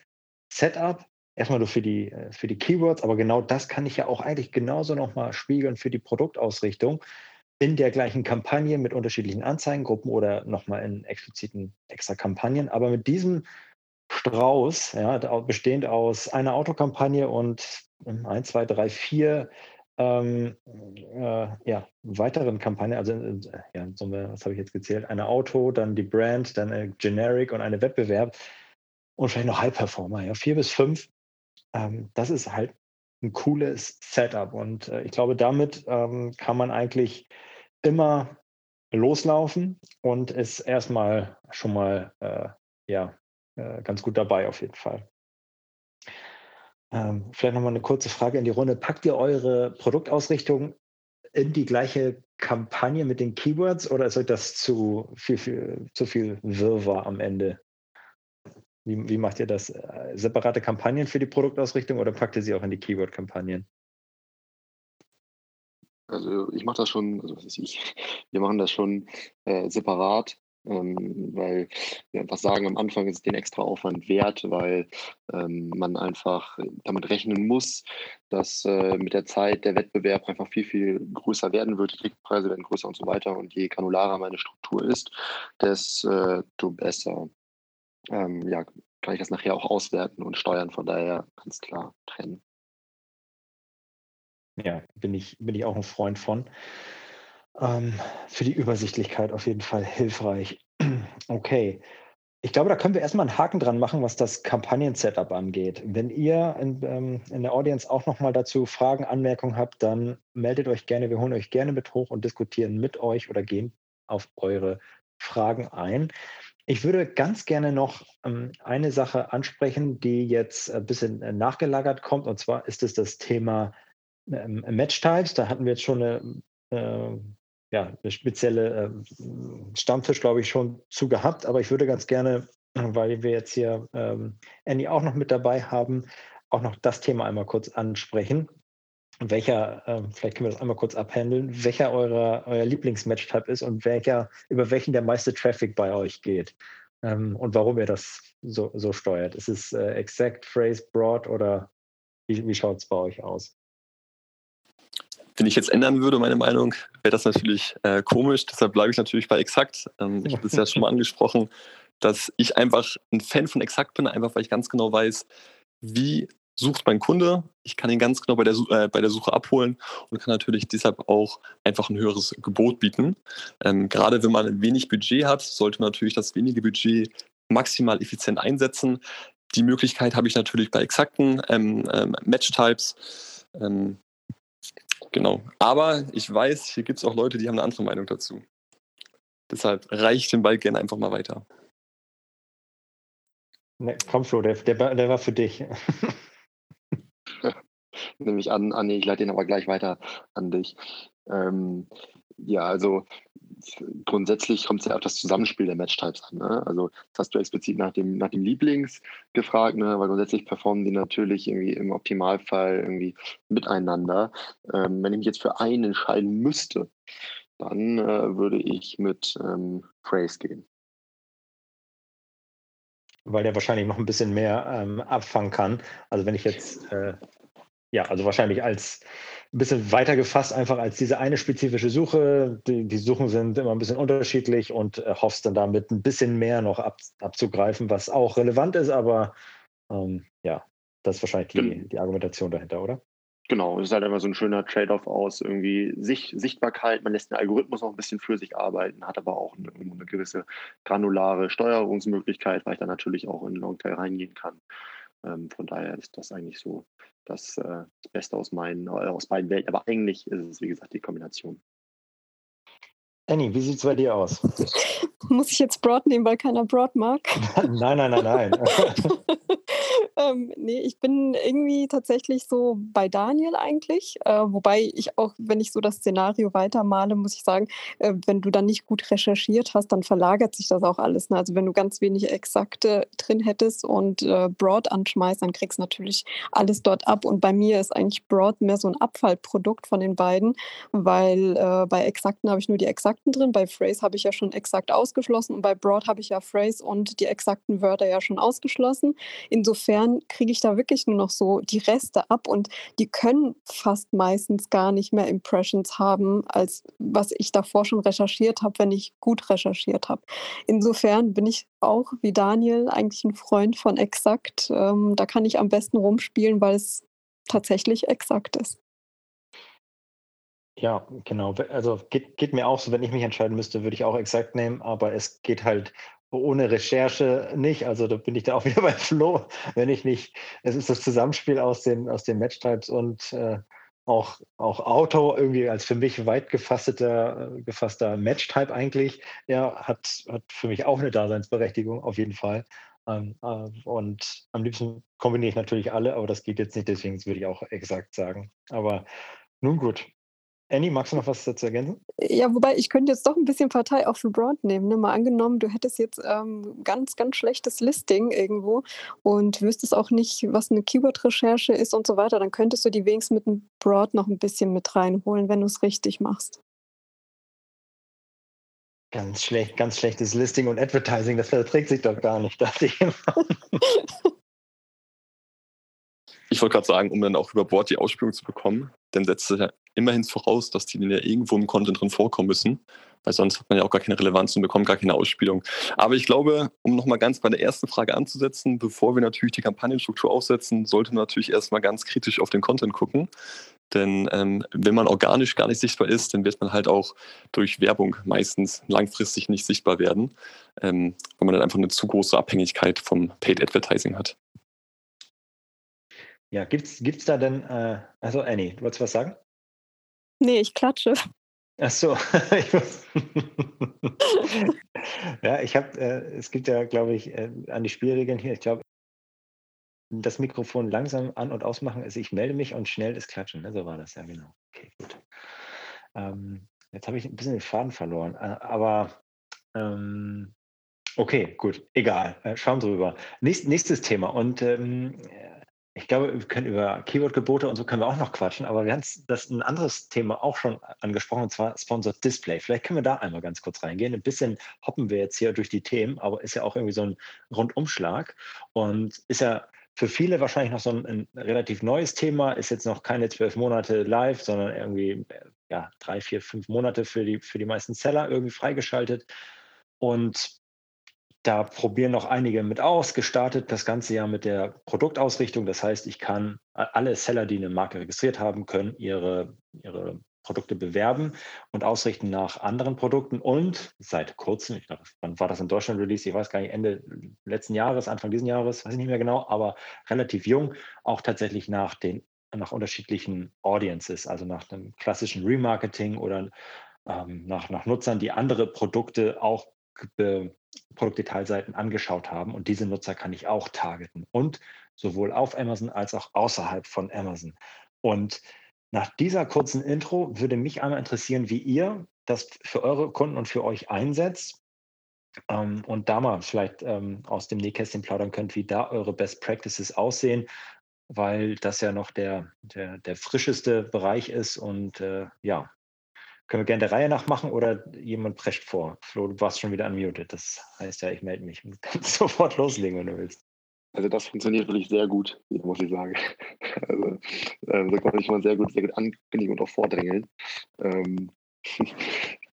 Setup, erstmal nur für die, äh, für die Keywords, aber genau das kann ich ja auch eigentlich genauso nochmal spiegeln für die Produktausrichtung. in der gleichen Kampagne mit unterschiedlichen Anzeigengruppen oder nochmal in expliziten extra Kampagnen. Aber mit diesem Strauß, ja, bestehend aus einer Autokampagne und ein, zwei, drei, vier ähm, äh, ja, weiteren Kampagnen, also äh, ja, was habe ich jetzt gezählt? Eine Auto, dann die Brand, dann eine Generic und eine Wettbewerb und vielleicht noch High Performer, ja, vier bis fünf. Ähm, das ist halt ein cooles Setup und äh, ich glaube, damit ähm, kann man eigentlich immer loslaufen und ist erstmal schon mal äh, ja, äh, ganz gut dabei auf jeden Fall. Ähm, vielleicht nochmal eine kurze Frage in die Runde. Packt ihr eure Produktausrichtung in die gleiche Kampagne mit den Keywords oder ist euch das zu viel, viel, zu viel Wirrwarr am Ende? Wie, wie macht ihr das? Äh, separate Kampagnen für die Produktausrichtung oder packt ihr sie auch in die Keyword-Kampagnen? Also ich mache das schon, also was weiß ich, wir machen das schon äh, separat. Ähm, weil wir einfach sagen, am Anfang ist es den extra Aufwand wert, weil ähm, man einfach damit rechnen muss, dass äh, mit der Zeit der Wettbewerb einfach viel, viel größer werden wird, die Klickpreise werden größer und so weiter und je granularer meine Struktur ist, desto besser ähm, ja, kann ich das nachher auch auswerten und steuern, von daher ganz klar trennen. Ja, bin ich, bin ich auch ein Freund von. Ähm, für die Übersichtlichkeit auf jeden Fall hilfreich. Okay. Ich glaube, da können wir erstmal einen Haken dran machen, was das Kampagnen-Setup angeht. Wenn ihr in, ähm, in der Audience auch nochmal dazu Fragen, Anmerkungen habt, dann meldet euch gerne. Wir holen euch gerne mit hoch und diskutieren mit euch oder gehen auf eure Fragen ein. Ich würde ganz gerne noch ähm, eine Sache ansprechen, die jetzt ein bisschen äh, nachgelagert kommt. Und zwar ist es das Thema ähm, Match-Types. Da hatten wir jetzt schon eine äh, ja, eine spezielle äh, Stammtisch, glaube ich, schon zu gehabt. Aber ich würde ganz gerne, weil wir jetzt hier ähm, Annie auch noch mit dabei haben, auch noch das Thema einmal kurz ansprechen. Welcher, äh, vielleicht können wir das einmal kurz abhandeln, welcher eurer, euer Lieblingsmatch-Type ist und welcher, über welchen der meiste Traffic bei euch geht ähm, und warum ihr das so, so steuert. Ist es äh, Exact, Phrase, Broad oder wie, wie schaut es bei euch aus? Wenn ich jetzt ändern würde, meine Meinung, wäre das natürlich äh, komisch. Deshalb bleibe ich natürlich bei Exakt. Ähm, ich habe es ja schon mal angesprochen, dass ich einfach ein Fan von Exakt bin, einfach weil ich ganz genau weiß, wie sucht mein Kunde. Ich kann ihn ganz genau bei der, äh, bei der Suche abholen und kann natürlich deshalb auch einfach ein höheres Gebot bieten. Ähm, gerade wenn man wenig Budget hat, sollte man natürlich das wenige Budget maximal effizient einsetzen. Die Möglichkeit habe ich natürlich bei exakten ähm, ähm, Match-Types. Ähm, Genau. Aber ich weiß, hier gibt es auch Leute, die haben eine andere Meinung dazu. Deshalb reicht den Ball gerne einfach mal weiter. Ne, komm, Flo, der, der, der war für dich. Nehme ich an, Anni, ich leite den aber gleich weiter an dich. Ähm, ja, also grundsätzlich kommt es ja auf das Zusammenspiel der Matchtypes an. Ne? Also das hast du explizit nach dem, nach dem Lieblings gefragt, ne? weil grundsätzlich performen die natürlich irgendwie im Optimalfall irgendwie miteinander. Ähm, wenn ich mich jetzt für einen entscheiden müsste, dann äh, würde ich mit ähm, Praise gehen. Weil der wahrscheinlich noch ein bisschen mehr ähm, abfangen kann. Also wenn ich jetzt, äh, ja, also wahrscheinlich als ein bisschen weiter gefasst, einfach als diese eine spezifische Suche. Die, die Suchen sind immer ein bisschen unterschiedlich und äh, hoffst dann damit ein bisschen mehr noch ab, abzugreifen, was auch relevant ist, aber ähm, ja, das ist wahrscheinlich die, die Argumentation dahinter, oder? Genau, es ist halt einfach so ein schöner Trade-off aus irgendwie Sicht, Sichtbarkeit. Man lässt den Algorithmus noch ein bisschen für sich arbeiten, hat aber auch eine, eine gewisse granulare Steuerungsmöglichkeit, weil ich dann natürlich auch in Longtail reingehen kann. Ähm, von daher ist das eigentlich so das, äh, das Beste aus, meinen, äh, aus beiden Welten. Aber eigentlich ist es, wie gesagt, die Kombination. Annie, wie sieht es bei dir aus? Muss ich jetzt Broad nehmen, weil keiner Broad mag? nein, nein, nein, nein. ähm, nee, ich bin irgendwie tatsächlich so bei Daniel eigentlich. Äh, wobei ich auch, wenn ich so das Szenario weitermale, muss ich sagen, äh, wenn du dann nicht gut recherchiert hast, dann verlagert sich das auch alles. Ne? Also wenn du ganz wenig Exakte drin hättest und äh, Broad anschmeißt, dann kriegst du natürlich alles dort ab. Und bei mir ist eigentlich Broad mehr so ein Abfallprodukt von den beiden, weil äh, bei Exakten habe ich nur die Exakten drin, bei Phrase habe ich ja schon exakt ausgeschlossen und bei Broad habe ich ja Phrase und die exakten Wörter ja schon ausgeschlossen. Insofern dann kriege ich da wirklich nur noch so die Reste ab und die können fast meistens gar nicht mehr Impressions haben, als was ich davor schon recherchiert habe, wenn ich gut recherchiert habe. Insofern bin ich auch wie Daniel eigentlich ein Freund von exakt. Ähm, da kann ich am besten rumspielen, weil es tatsächlich exakt ist. Ja, genau. Also geht, geht mir auch so, wenn ich mich entscheiden müsste, würde ich auch exakt nehmen, aber es geht halt ohne Recherche nicht. Also da bin ich da auch wieder bei Flo, wenn ich nicht, es ist das Zusammenspiel aus den, aus den Matchtypes und äh, auch, auch Auto irgendwie als für mich weit gefasster, gefasster Matchtype eigentlich, ja, hat, hat für mich auch eine Daseinsberechtigung, auf jeden Fall. Ähm, äh, und am liebsten kombiniere ich natürlich alle, aber das geht jetzt nicht, deswegen würde ich auch exakt sagen. Aber nun gut, Annie, magst du noch was dazu ergänzen? Ja, wobei ich könnte jetzt doch ein bisschen Partei auf LeBron nehmen. Ne? Mal angenommen, du hättest jetzt ähm, ganz, ganz schlechtes Listing irgendwo und wüsstest auch nicht, was eine Keyword-Recherche ist und so weiter, dann könntest du die wenigstens mit dem Broad noch ein bisschen mit reinholen, wenn du es richtig machst. Ganz schlecht, ganz schlechtes Listing und Advertising, das verträgt sich doch gar nicht, dachte ich immer. Ich wollte gerade sagen, um dann auch über Bord die Ausspielung zu bekommen, dann setzt es ja immerhin voraus, dass die ja irgendwo im Content drin vorkommen müssen, weil sonst hat man ja auch gar keine Relevanz und bekommt gar keine Ausspielung. Aber ich glaube, um nochmal ganz bei der ersten Frage anzusetzen, bevor wir natürlich die Kampagnenstruktur aufsetzen, sollte man natürlich erstmal ganz kritisch auf den Content gucken. Denn ähm, wenn man organisch gar nicht sichtbar ist, dann wird man halt auch durch Werbung meistens langfristig nicht sichtbar werden, ähm, weil man dann einfach eine zu große Abhängigkeit vom Paid Advertising hat. Ja, gibt's, gibt's da denn, äh, also Annie, du wolltest was sagen? Nee, ich klatsche. Ach so. ja, ich habe, äh, es gibt ja, glaube ich, äh, an die Spielregeln hier, ich glaube, das Mikrofon langsam an- und ausmachen ist, ich melde mich und schnell ist Klatschen. Ne? So war das, ja, genau. Okay, gut. Ähm, jetzt habe ich ein bisschen den Faden verloren, äh, aber ähm, okay, gut, egal, äh, schauen drüber. Nächst, nächstes Thema und ähm, ich glaube, wir können über Keyword-Gebote und so können wir auch noch quatschen, aber wir haben das ein anderes Thema auch schon angesprochen, und zwar Sponsored Display. Vielleicht können wir da einmal ganz kurz reingehen. Ein bisschen hoppen wir jetzt hier durch die Themen, aber ist ja auch irgendwie so ein Rundumschlag und ist ja für viele wahrscheinlich noch so ein, ein relativ neues Thema, ist jetzt noch keine zwölf Monate live, sondern irgendwie ja, drei, vier, fünf Monate für die, für die meisten Seller irgendwie freigeschaltet. Und da probieren noch einige mit aus. Gestartet das ganze Jahr mit der Produktausrichtung. Das heißt, ich kann alle Seller, die eine Marke registriert haben, können ihre, ihre Produkte bewerben und ausrichten nach anderen Produkten. Und seit kurzem, ich glaube, wann war das in Deutschland Release? Ich weiß gar nicht, Ende letzten Jahres, Anfang diesen Jahres, weiß ich nicht mehr genau, aber relativ jung, auch tatsächlich nach den nach unterschiedlichen Audiences, also nach einem klassischen Remarketing oder ähm, nach, nach Nutzern, die andere Produkte auch Produktdetailseiten angeschaut haben. Und diese Nutzer kann ich auch targeten und sowohl auf Amazon als auch außerhalb von Amazon. Und nach dieser kurzen Intro würde mich einmal interessieren, wie ihr das für eure Kunden und für euch einsetzt. Ähm, und da mal vielleicht ähm, aus dem Nähkästchen plaudern könnt, wie da eure Best Practices aussehen, weil das ja noch der, der, der frischeste Bereich ist. Und äh, ja, können wir gerne der Reihe nach machen oder jemand prescht vor? Flo, du warst schon wieder unmuted. Das heißt ja, ich melde mich und kannst sofort loslegen, wenn du willst. Also das funktioniert wirklich sehr gut, muss ich sagen. Also äh, da konnte ich mal sehr gut, sehr gut ankündigen und auch vordrängeln. Ähm,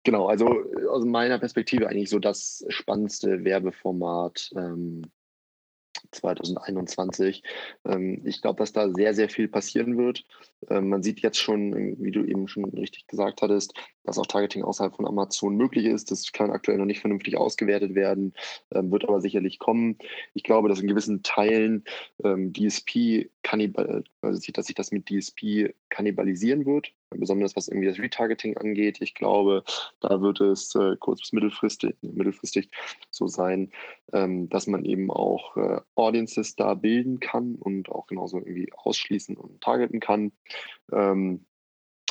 genau, also aus meiner Perspektive eigentlich so das spannendste Werbeformat ähm, 2021. Ähm, ich glaube, dass da sehr, sehr viel passieren wird. Ähm, man sieht jetzt schon, wie du eben schon richtig gesagt hattest, dass auch Targeting außerhalb von Amazon möglich ist. Das kann aktuell noch nicht vernünftig ausgewertet werden, ähm, wird aber sicherlich kommen. Ich glaube, dass in gewissen Teilen DSP kannibal, also dass sich das mit DSP kannibalisieren wird besonders was irgendwie das Retargeting angeht. Ich glaube, da wird es äh, kurz- bis mittelfristig, mittelfristig so sein, ähm, dass man eben auch äh, Audiences da bilden kann und auch genauso irgendwie ausschließen und targeten kann. Ähm,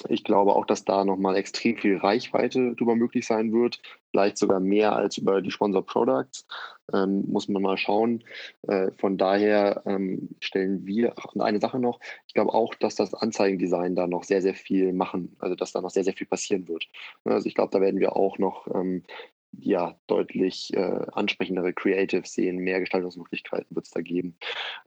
ich glaube auch, dass da nochmal extrem viel Reichweite drüber möglich sein wird, vielleicht sogar mehr als über die Sponsor Products. Ähm, muss man mal schauen. Äh, von daher ähm, stellen wir, eine Sache noch, ich glaube auch, dass das Anzeigendesign da noch sehr, sehr viel machen, also dass da noch sehr, sehr viel passieren wird. Also ich glaube, da werden wir auch noch ähm, ja deutlich äh, ansprechendere Creatives sehen, mehr Gestaltungsmöglichkeiten wird es da geben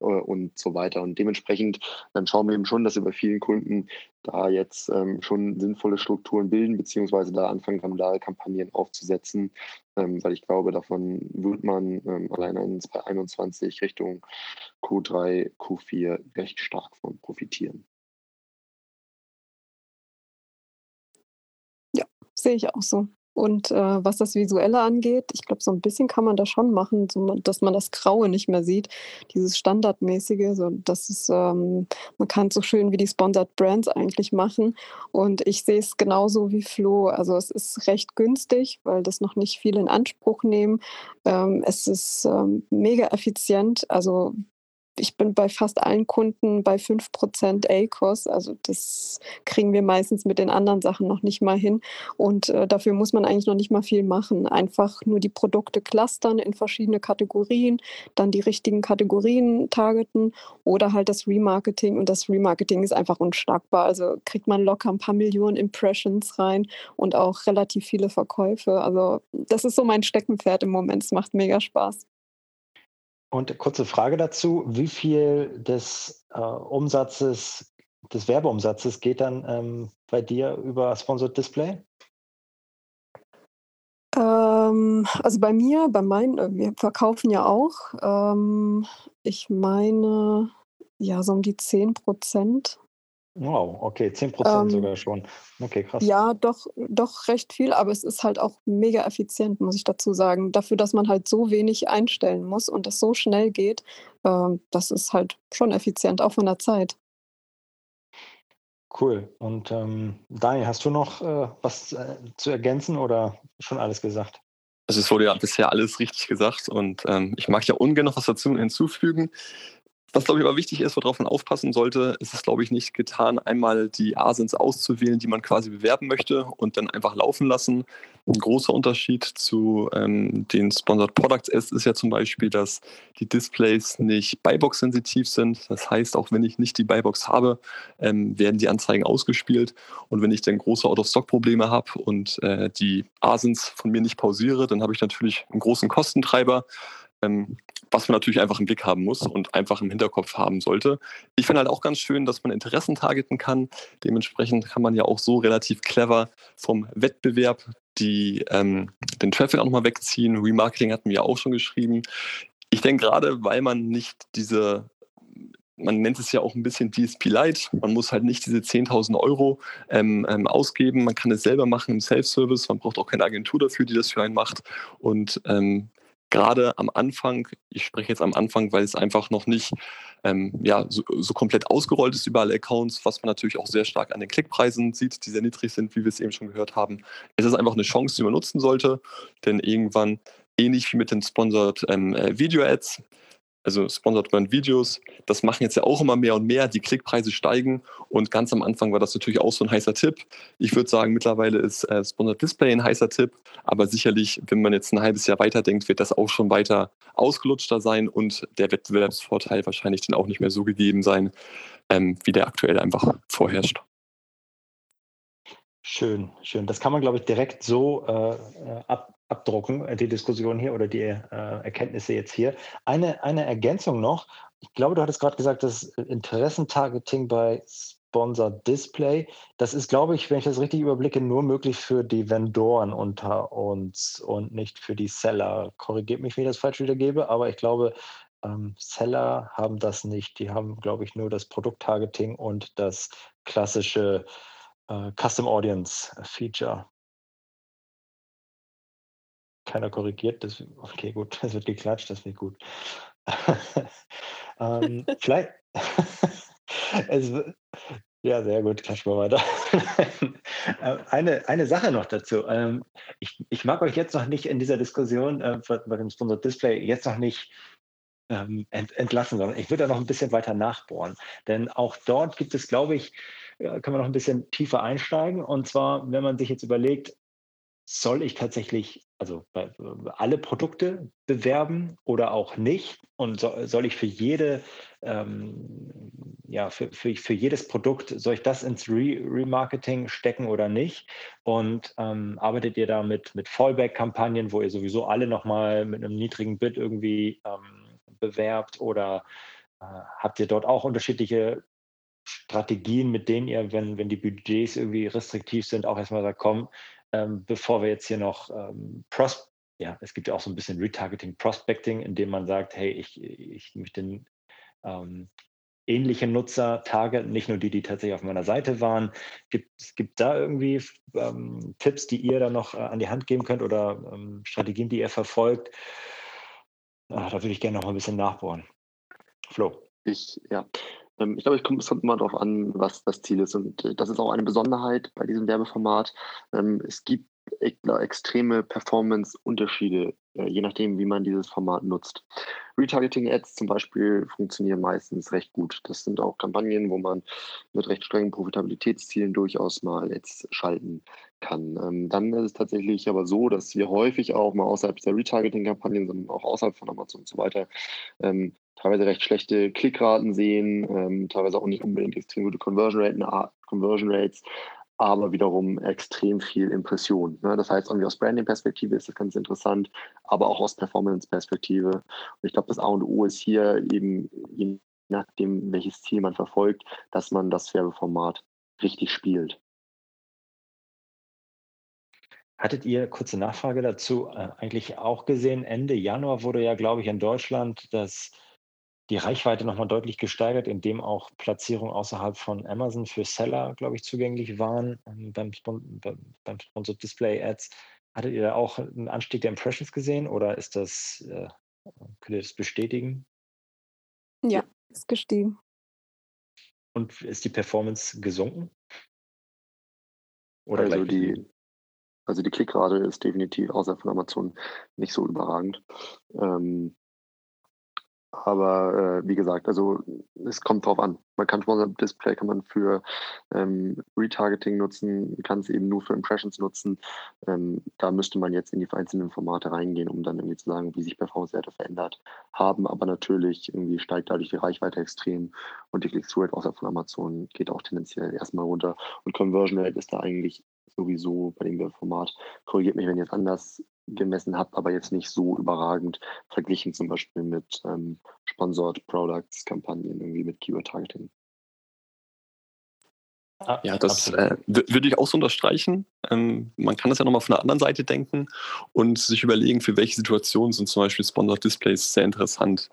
äh, und so weiter. Und dementsprechend dann schauen wir eben schon, dass wir bei vielen Kunden da jetzt ähm, schon sinnvolle Strukturen bilden, beziehungsweise da anfangen, Kampagnen aufzusetzen, ähm, weil ich glaube, davon wird man ähm, allein in 2021 Richtung Q3, Q4 recht stark von profitieren. Ja, sehe ich auch so. Und äh, was das Visuelle angeht, ich glaube, so ein bisschen kann man das schon machen, so, dass man das Graue nicht mehr sieht. Dieses Standardmäßige, so, das ist, ähm, man kann es so schön wie die Sponsored Brands eigentlich machen. Und ich sehe es genauso wie Flo. Also es ist recht günstig, weil das noch nicht viel in Anspruch nehmen. Ähm, es ist ähm, mega effizient. Also ich bin bei fast allen Kunden bei 5% ACOS. Also das kriegen wir meistens mit den anderen Sachen noch nicht mal hin. Und äh, dafür muss man eigentlich noch nicht mal viel machen. Einfach nur die Produkte clustern in verschiedene Kategorien, dann die richtigen Kategorien targeten oder halt das Remarketing. Und das Remarketing ist einfach unschlagbar. Also kriegt man locker ein paar Millionen Impressions rein und auch relativ viele Verkäufe. Also das ist so mein Steckenpferd im Moment. Es macht mega Spaß. Und kurze Frage dazu: Wie viel des äh, Umsatzes, des Werbeumsatzes geht dann ähm, bei dir über Sponsored Display? Ähm, also bei mir, bei meinen, äh, wir verkaufen ja auch. Ähm, ich meine, ja, so um die 10 Prozent. Wow, okay, 10 Prozent ähm, sogar schon. Okay, krass. Ja, doch, doch recht viel, aber es ist halt auch mega effizient, muss ich dazu sagen. Dafür, dass man halt so wenig einstellen muss und das so schnell geht, äh, das ist halt schon effizient, auch von der Zeit. Cool. Und ähm, Daniel, hast du noch äh, was äh, zu ergänzen oder schon alles gesagt? Also es wurde ja bisher alles richtig gesagt und ähm, ich mag ja ungern noch was dazu hinzufügen. Was, glaube ich, aber wichtig ist, worauf man aufpassen sollte, ist es, glaube ich, nicht getan, einmal die Asins auszuwählen, die man quasi bewerben möchte und dann einfach laufen lassen. Ein großer Unterschied zu ähm, den Sponsored Products ist, ist ja zum Beispiel, dass die Displays nicht Buybox-sensitiv sind. Das heißt, auch wenn ich nicht die Buybox habe, ähm, werden die Anzeigen ausgespielt. Und wenn ich dann große Out-of-Stock-Probleme habe und äh, die Asins von mir nicht pausiere, dann habe ich natürlich einen großen Kostentreiber ähm, was man natürlich einfach im Blick haben muss und einfach im Hinterkopf haben sollte. Ich finde halt auch ganz schön, dass man Interessen targeten kann. Dementsprechend kann man ja auch so relativ clever vom Wettbewerb die, ähm, den Traffic auch nochmal wegziehen. Remarketing hatten wir ja auch schon geschrieben. Ich denke gerade, weil man nicht diese man nennt es ja auch ein bisschen DSP Light. Man muss halt nicht diese 10.000 Euro ähm, ähm, ausgeben. Man kann es selber machen im Self-Service. Man braucht auch keine Agentur dafür, die das für einen macht. Und ähm, gerade am Anfang, ich spreche jetzt am Anfang, weil es einfach noch nicht ähm, ja, so, so, komplett ausgerollt ist über alle Accounts, was man natürlich auch sehr stark an den Klickpreisen sieht, die sehr niedrig sind, wie wir es eben schon gehört haben. Es ist einfach eine Chance, die man nutzen sollte, denn irgendwann, ähnlich wie mit den Sponsored ähm, äh, Video Ads, also Sponsored Brand Videos. Das machen jetzt ja auch immer mehr und mehr. Die Klickpreise steigen und ganz am Anfang war das natürlich auch so ein heißer Tipp. Ich würde sagen, mittlerweile ist äh, Sponsored Display ein heißer Tipp, aber sicherlich, wenn man jetzt ein halbes Jahr weiterdenkt, wird das auch schon weiter ausgelutschter sein und der Wettbewerbsvorteil wahrscheinlich dann auch nicht mehr so gegeben sein, ähm, wie der aktuell einfach vorherrscht. Schön, schön. Das kann man, glaube ich, direkt so äh, äh ab, abdrucken, äh, die Diskussion hier oder die äh, Erkenntnisse jetzt hier. Eine, eine Ergänzung noch. Ich glaube, du hattest gerade gesagt, das Interessentargeting bei Sponsor Display, das ist, glaube ich, wenn ich das richtig überblicke, nur möglich für die Vendoren unter uns und nicht für die Seller. Korrigiert mich, wenn ich das falsch wiedergebe, aber ich glaube, ähm, Seller haben das nicht. Die haben, glaube ich, nur das Produkttargeting und das klassische äh, Custom Audience Feature keiner korrigiert. Das, okay, gut, es wird geklatscht, das wird gut. ähm, vielleicht. es, ja, sehr gut, klatschen wir weiter. Äh, eine, eine Sache noch dazu. Ähm, ich, ich mag euch jetzt noch nicht in dieser Diskussion äh, bei dem Sponsor Display jetzt noch nicht ähm, ent, entlassen, sondern ich würde da noch ein bisschen weiter nachbohren. Denn auch dort gibt es, glaube ich, kann man noch ein bisschen tiefer einsteigen. Und zwar, wenn man sich jetzt überlegt, soll ich tatsächlich also alle Produkte bewerben oder auch nicht? Und so, soll ich für jede, ähm, ja, für, für, für jedes Produkt, soll ich das ins Re Remarketing stecken oder nicht? Und ähm, arbeitet ihr da mit, mit Fallback-Kampagnen, wo ihr sowieso alle nochmal mit einem niedrigen Bid irgendwie ähm, bewerbt oder äh, habt ihr dort auch unterschiedliche Strategien, mit denen ihr, wenn, wenn die Budgets irgendwie restriktiv sind, auch erstmal sagt, komm, ähm, bevor wir jetzt hier noch ähm, Pros ja, es gibt ja auch so ein bisschen Retargeting, Prospecting, indem man sagt, hey, ich, ich möchte ähm, ähnliche Nutzer targeten, nicht nur die, die tatsächlich auf meiner Seite waren. Gibt, es gibt da irgendwie ähm, Tipps, die ihr da noch äh, an die Hand geben könnt oder ähm, Strategien, die ihr verfolgt? Ach, da würde ich gerne noch mal ein bisschen nachbohren. Flo. Ich, ja. Ähm, ich glaube, es kommt, immer darauf an, was das Ziel ist. Und äh, das ist auch eine Besonderheit bei diesem Werbeformat. Ähm, es gibt extreme Performance-Unterschiede, äh, je nachdem, wie man dieses Format nutzt. Retargeting-Ads zum Beispiel funktionieren meistens recht gut. Das sind auch Kampagnen, wo man mit recht strengen Profitabilitätszielen durchaus mal Ads schalten kann. Ähm, dann ist es tatsächlich aber so, dass wir häufig auch mal außerhalb der Retargeting-Kampagnen, sondern auch außerhalb von Amazon und so weiter, teilweise recht schlechte Klickraten sehen, ähm, teilweise auch nicht unbedingt extrem gute Conversion, Raten, Conversion Rates, aber wiederum extrem viel Impression. Ne? Das heißt, irgendwie aus Branding-Perspektive ist das ganz interessant, aber auch aus Performance-Perspektive. Und ich glaube, das A und O ist hier eben, je nachdem, welches Ziel man verfolgt, dass man das Werbeformat richtig spielt. Hattet ihr, kurze Nachfrage dazu, äh, eigentlich auch gesehen, Ende Januar wurde ja, glaube ich, in Deutschland das die Reichweite nochmal deutlich gesteigert, indem auch Platzierungen außerhalb von Amazon für Seller, glaube ich, zugänglich waren ähm, beim, beim Sponsored Display Ads. Hattet ihr da auch einen Anstieg der Impressions gesehen oder ist das, äh, könnt ihr das bestätigen? Ja, ist gestiegen. Und ist die Performance gesunken? Oder also die, also die Klickrate ist definitiv außerhalb von Amazon nicht so überragend. Ähm, aber äh, wie gesagt, also es kommt drauf an. Man kann Sponsored Display kann man für ähm, Retargeting nutzen, kann es eben nur für Impressions nutzen. Ähm, da müsste man jetzt in die einzelnen Formate reingehen, um dann irgendwie zu sagen, wie sich Performance-Werte verändert haben. Aber natürlich irgendwie steigt dadurch die Reichweite extrem und die Click-Through-Rate außerhalb von Amazon geht auch tendenziell erstmal runter. Und Conversion Rate ist da eigentlich sowieso bei dem Format. Korrigiert mich, wenn es anders gemessen habe, aber jetzt nicht so überragend verglichen zum Beispiel mit ähm, Sponsored Products Kampagnen irgendwie mit Keyword Targeting. Ja, das äh, würde ich auch so unterstreichen. Ähm, man kann das ja nochmal von der anderen Seite denken und sich überlegen, für welche Situationen sind zum Beispiel Sponsored Displays sehr interessant.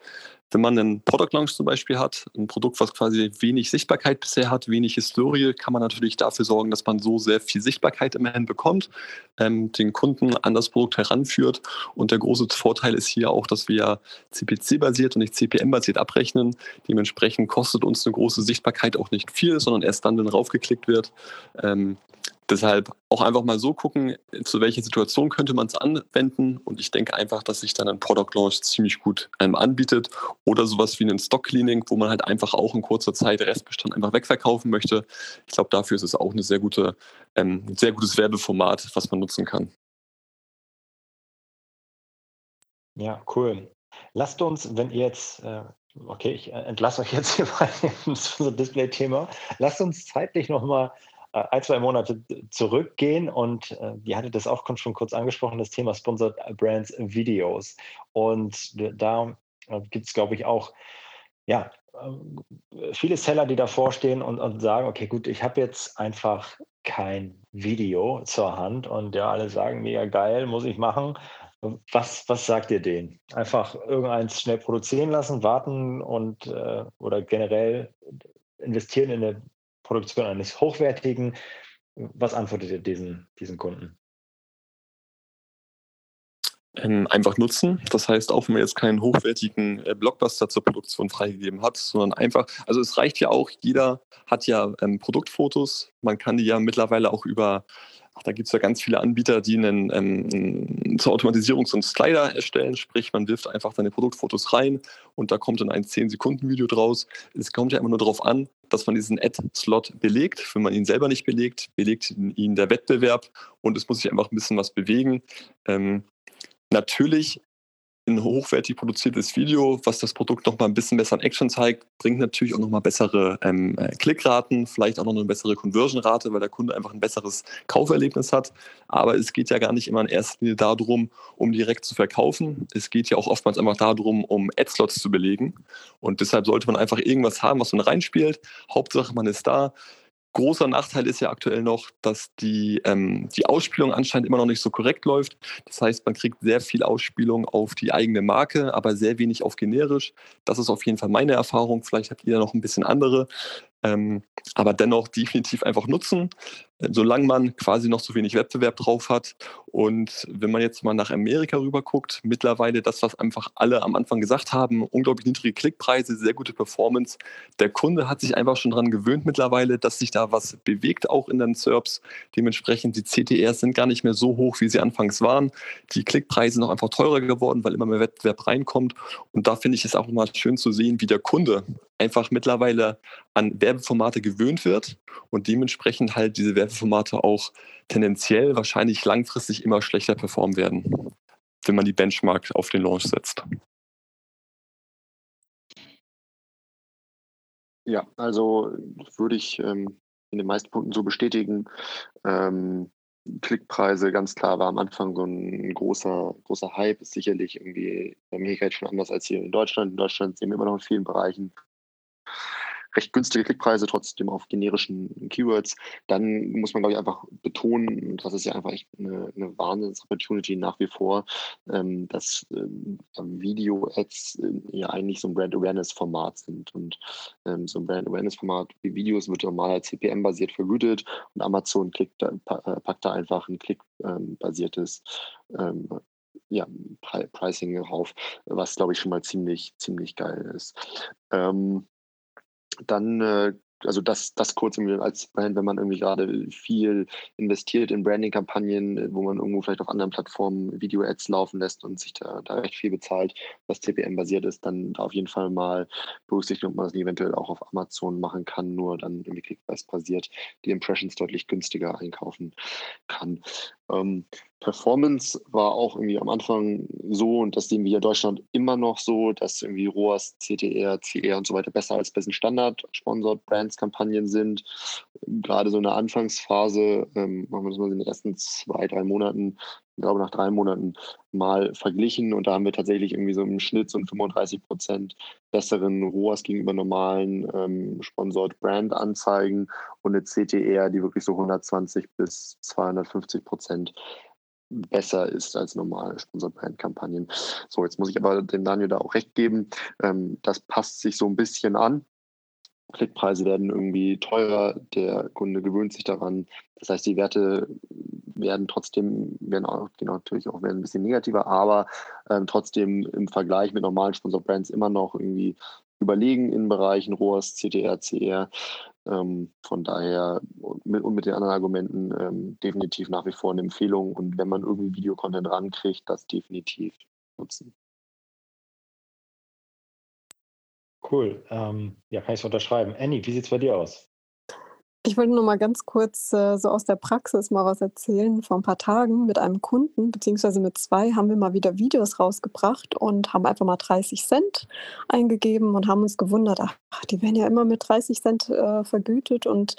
Wenn man einen Product Launch zum Beispiel hat, ein Produkt, was quasi wenig Sichtbarkeit bisher hat, wenig Historie, kann man natürlich dafür sorgen, dass man so sehr viel Sichtbarkeit immerhin bekommt, ähm, den Kunden an das Produkt heranführt. Und der große Vorteil ist hier auch, dass wir CPC-basiert und nicht CPM-basiert abrechnen. Dementsprechend kostet uns eine große Sichtbarkeit auch nicht viel, sondern erst dann, wenn raufgeklickt wird. Ähm, Deshalb auch einfach mal so gucken, zu welcher Situation könnte man es anwenden. Und ich denke einfach, dass sich dann ein Product Launch ziemlich gut einem anbietet. Oder sowas wie ein Stock Cleaning, wo man halt einfach auch in kurzer Zeit Restbestand einfach wegverkaufen möchte. Ich glaube, dafür ist es auch eine sehr gute, ähm, ein sehr gutes Werbeformat, was man nutzen kann. Ja, cool. Lasst uns, wenn ihr jetzt, äh, okay, ich äh, entlasse euch jetzt hier bei dem Display-Thema, lasst uns zeitlich nochmal ein, zwei Monate zurückgehen und äh, ihr hattet das auch schon kurz angesprochen, das Thema Sponsored Brands Videos. Und da äh, gibt es, glaube ich, auch ja, äh, viele Seller, die davor stehen und, und sagen, okay, gut, ich habe jetzt einfach kein Video zur Hand und ja, alle sagen, mega geil, muss ich machen. Was, was sagt ihr denen? Einfach irgendeins schnell produzieren lassen, warten und äh, oder generell investieren in eine Produktion eines hochwertigen. Was antwortet ihr diesen, diesen Kunden? Ähm, einfach nutzen. Das heißt, auch wenn man jetzt keinen hochwertigen äh, Blockbuster zur Produktion freigegeben hat, sondern einfach, also es reicht ja auch, jeder hat ja ähm, Produktfotos, man kann die ja mittlerweile auch über Ach, da gibt es ja ganz viele Anbieter, die einen, ähm, zur Automatisierung so einen Slider erstellen, sprich man wirft einfach seine Produktfotos rein und da kommt dann ein 10-Sekunden-Video draus. Es kommt ja immer nur darauf an, dass man diesen Ad-Slot belegt. Wenn man ihn selber nicht belegt, belegt ihn der Wettbewerb und es muss sich einfach ein bisschen was bewegen. Ähm, natürlich ein hochwertig produziertes Video, was das Produkt noch mal ein bisschen besser in Action zeigt, bringt natürlich auch noch mal bessere ähm, äh, Klickraten, vielleicht auch noch eine bessere Conversion-Rate, weil der Kunde einfach ein besseres Kauferlebnis hat. Aber es geht ja gar nicht immer in erster Linie darum, um direkt zu verkaufen. Es geht ja auch oftmals einfach darum, um Ad-Slots zu belegen. Und deshalb sollte man einfach irgendwas haben, was man reinspielt. Hauptsache, man ist da großer Nachteil ist ja aktuell noch, dass die, ähm, die Ausspielung anscheinend immer noch nicht so korrekt läuft. Das heißt, man kriegt sehr viel Ausspielung auf die eigene Marke, aber sehr wenig auf generisch. Das ist auf jeden Fall meine Erfahrung. Vielleicht habt ihr noch ein bisschen andere. Ähm, aber dennoch definitiv einfach nutzen, solange man quasi noch so wenig Wettbewerb drauf hat. Und wenn man jetzt mal nach Amerika rüber guckt, mittlerweile das, was einfach alle am Anfang gesagt haben, unglaublich niedrige Klickpreise, sehr gute Performance. Der Kunde hat sich einfach schon daran gewöhnt mittlerweile, dass sich da was bewegt, auch in den SERPs. Dementsprechend die CTRs sind gar nicht mehr so hoch, wie sie anfangs waren. Die Klickpreise sind auch einfach teurer geworden, weil immer mehr Wettbewerb reinkommt. Und da finde ich es auch mal schön zu sehen, wie der Kunde einfach mittlerweile an Werbeformate gewöhnt wird und dementsprechend halt diese Werbeformate auch tendenziell wahrscheinlich langfristig immer schlechter performen werden, wenn man die Benchmark auf den Launch setzt. Ja, also würde ich ähm, in den meisten Punkten so bestätigen. Ähm, Klickpreise, ganz klar, war am Anfang so ein großer, großer Hype, ist sicherlich irgendwie in Amerika schon anders als hier in Deutschland. In Deutschland sehen wir immer noch in vielen Bereichen recht günstige Klickpreise, trotzdem auf generischen Keywords, dann muss man, glaube ich, einfach betonen, das ist ja einfach echt eine, eine Wahnsinns-Opportunity nach wie vor, ähm, dass ähm, Video-Ads äh, ja eigentlich so ein Brand-Awareness-Format sind. Und ähm, so ein Brand-Awareness-Format wie Videos wird normal CPM-basiert vergütet und Amazon klickt, äh, packt da einfach ein Klick-basiertes ähm, ja, Pricing drauf, was glaube ich schon mal ziemlich, ziemlich geil ist. Ähm, dann äh, also das, das kurz als Brand, wenn man irgendwie gerade viel investiert in Branding-Kampagnen, wo man irgendwo vielleicht auf anderen Plattformen Video-Ads laufen lässt und sich da, da recht viel bezahlt, was CPM-basiert ist, dann da auf jeden Fall mal berücksichtigen, ob man das eventuell auch auf Amazon machen kann, nur dann irgendwie Clickbase-basiert die Impressions deutlich günstiger einkaufen kann. Ähm, Performance war auch irgendwie am Anfang so, und das sehen wir in Deutschland immer noch so, dass irgendwie ROAS, CTR, CR und so weiter besser als besten Standard Sponsored Brands Kampagnen sind. Gerade so in der Anfangsphase, ähm, machen wir das mal in den ersten zwei, drei Monaten, ich glaube nach drei Monaten mal verglichen und da haben wir tatsächlich irgendwie so im Schnitt so einen 35 Prozent besseren ROAS gegenüber normalen ähm, Sponsored Brand Anzeigen und eine CTR, die wirklich so 120 bis 250 Prozent besser ist als normale Sponsor-Brand-Kampagnen. So, jetzt muss ich aber dem Daniel da auch recht geben. Ähm, das passt sich so ein bisschen an. Klickpreise werden irgendwie teurer, der Kunde gewöhnt sich daran. Das heißt, die Werte werden trotzdem, werden auch, genau, natürlich auch werden ein bisschen negativer, aber ähm, trotzdem im Vergleich mit normalen Sponsor-Brands immer noch irgendwie überlegen in Bereichen ROAS, CTR, CR. Ähm, von daher und mit, und mit den anderen Argumenten ähm, definitiv nach wie vor eine Empfehlung. Und wenn man irgendwie Videocontent rankriegt, das definitiv nutzen. Cool. Ähm, ja, kann ich es unterschreiben. Annie, wie sieht es bei dir aus? Ich wollte nur mal ganz kurz äh, so aus der Praxis mal was erzählen. Vor ein paar Tagen mit einem Kunden, beziehungsweise mit zwei, haben wir mal wieder Videos rausgebracht und haben einfach mal 30 Cent eingegeben und haben uns gewundert, ach, die werden ja immer mit 30 Cent äh, vergütet und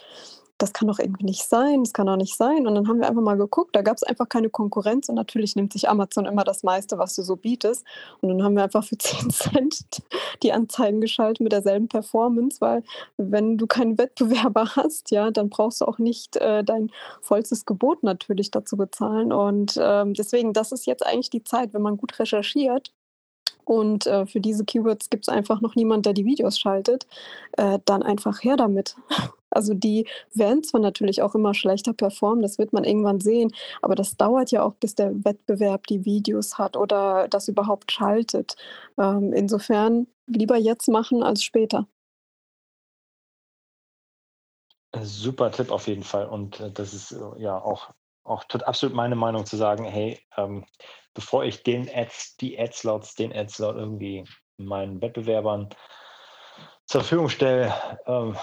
das kann doch irgendwie nicht sein, das kann doch nicht sein. Und dann haben wir einfach mal geguckt, da gab es einfach keine Konkurrenz und natürlich nimmt sich Amazon immer das meiste, was du so bietest. Und dann haben wir einfach für 10 Cent die Anzeigen geschaltet mit derselben Performance, weil wenn du keinen Wettbewerber hast, ja, dann brauchst du auch nicht äh, dein vollstes Gebot natürlich dazu bezahlen. Und ähm, deswegen, das ist jetzt eigentlich die Zeit, wenn man gut recherchiert, und äh, für diese Keywords gibt es einfach noch niemand, der die Videos schaltet, äh, dann einfach her damit. Also die werden zwar natürlich auch immer schlechter performen, das wird man irgendwann sehen, aber das dauert ja auch, bis der Wettbewerb die Videos hat oder das überhaupt schaltet. Ähm, insofern lieber jetzt machen als später. Äh, super Tipp auf jeden Fall. Und äh, das ist äh, ja auch, auch absolut meine Meinung zu sagen, hey, ähm, bevor ich den Ads, die Ad-Slots, den Ad-Slot irgendwie meinen Wettbewerbern zur Verfügung stelle, ähm,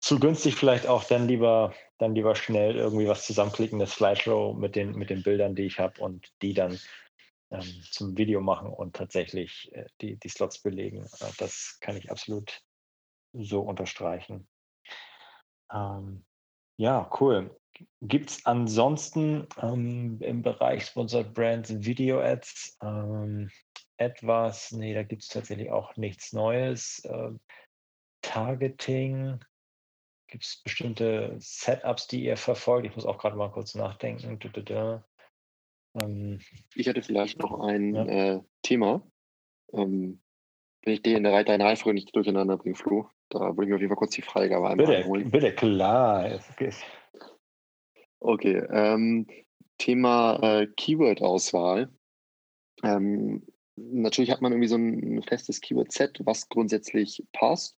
zu günstig vielleicht auch dann lieber, dann lieber schnell irgendwie was zusammenklicken, das Slideshow mit den, mit den Bildern, die ich habe und die dann ähm, zum Video machen und tatsächlich äh, die, die Slots belegen. Äh, das kann ich absolut so unterstreichen. Ähm, ja, cool. Gibt es ansonsten ähm, im Bereich Sponsored Brands Video Ads ähm, etwas? Nee, da gibt es tatsächlich auch nichts Neues. Äh, Targeting, gibt es bestimmte Setups, die ihr verfolgt? Ich muss auch gerade mal kurz nachdenken. Ähm, ich hätte vielleicht noch ein ja. äh, Thema. Ähm, wenn ich dir in der deine Reihenfolge nicht durcheinander bringe, Flo, da würde ich mir auf jeden Fall kurz die Freigabe einmal bitte, einholen. Bitte, klar. Okay, ähm, Thema äh, Keyword-Auswahl. Ähm, natürlich hat man irgendwie so ein festes Keyword-Set, was grundsätzlich passt.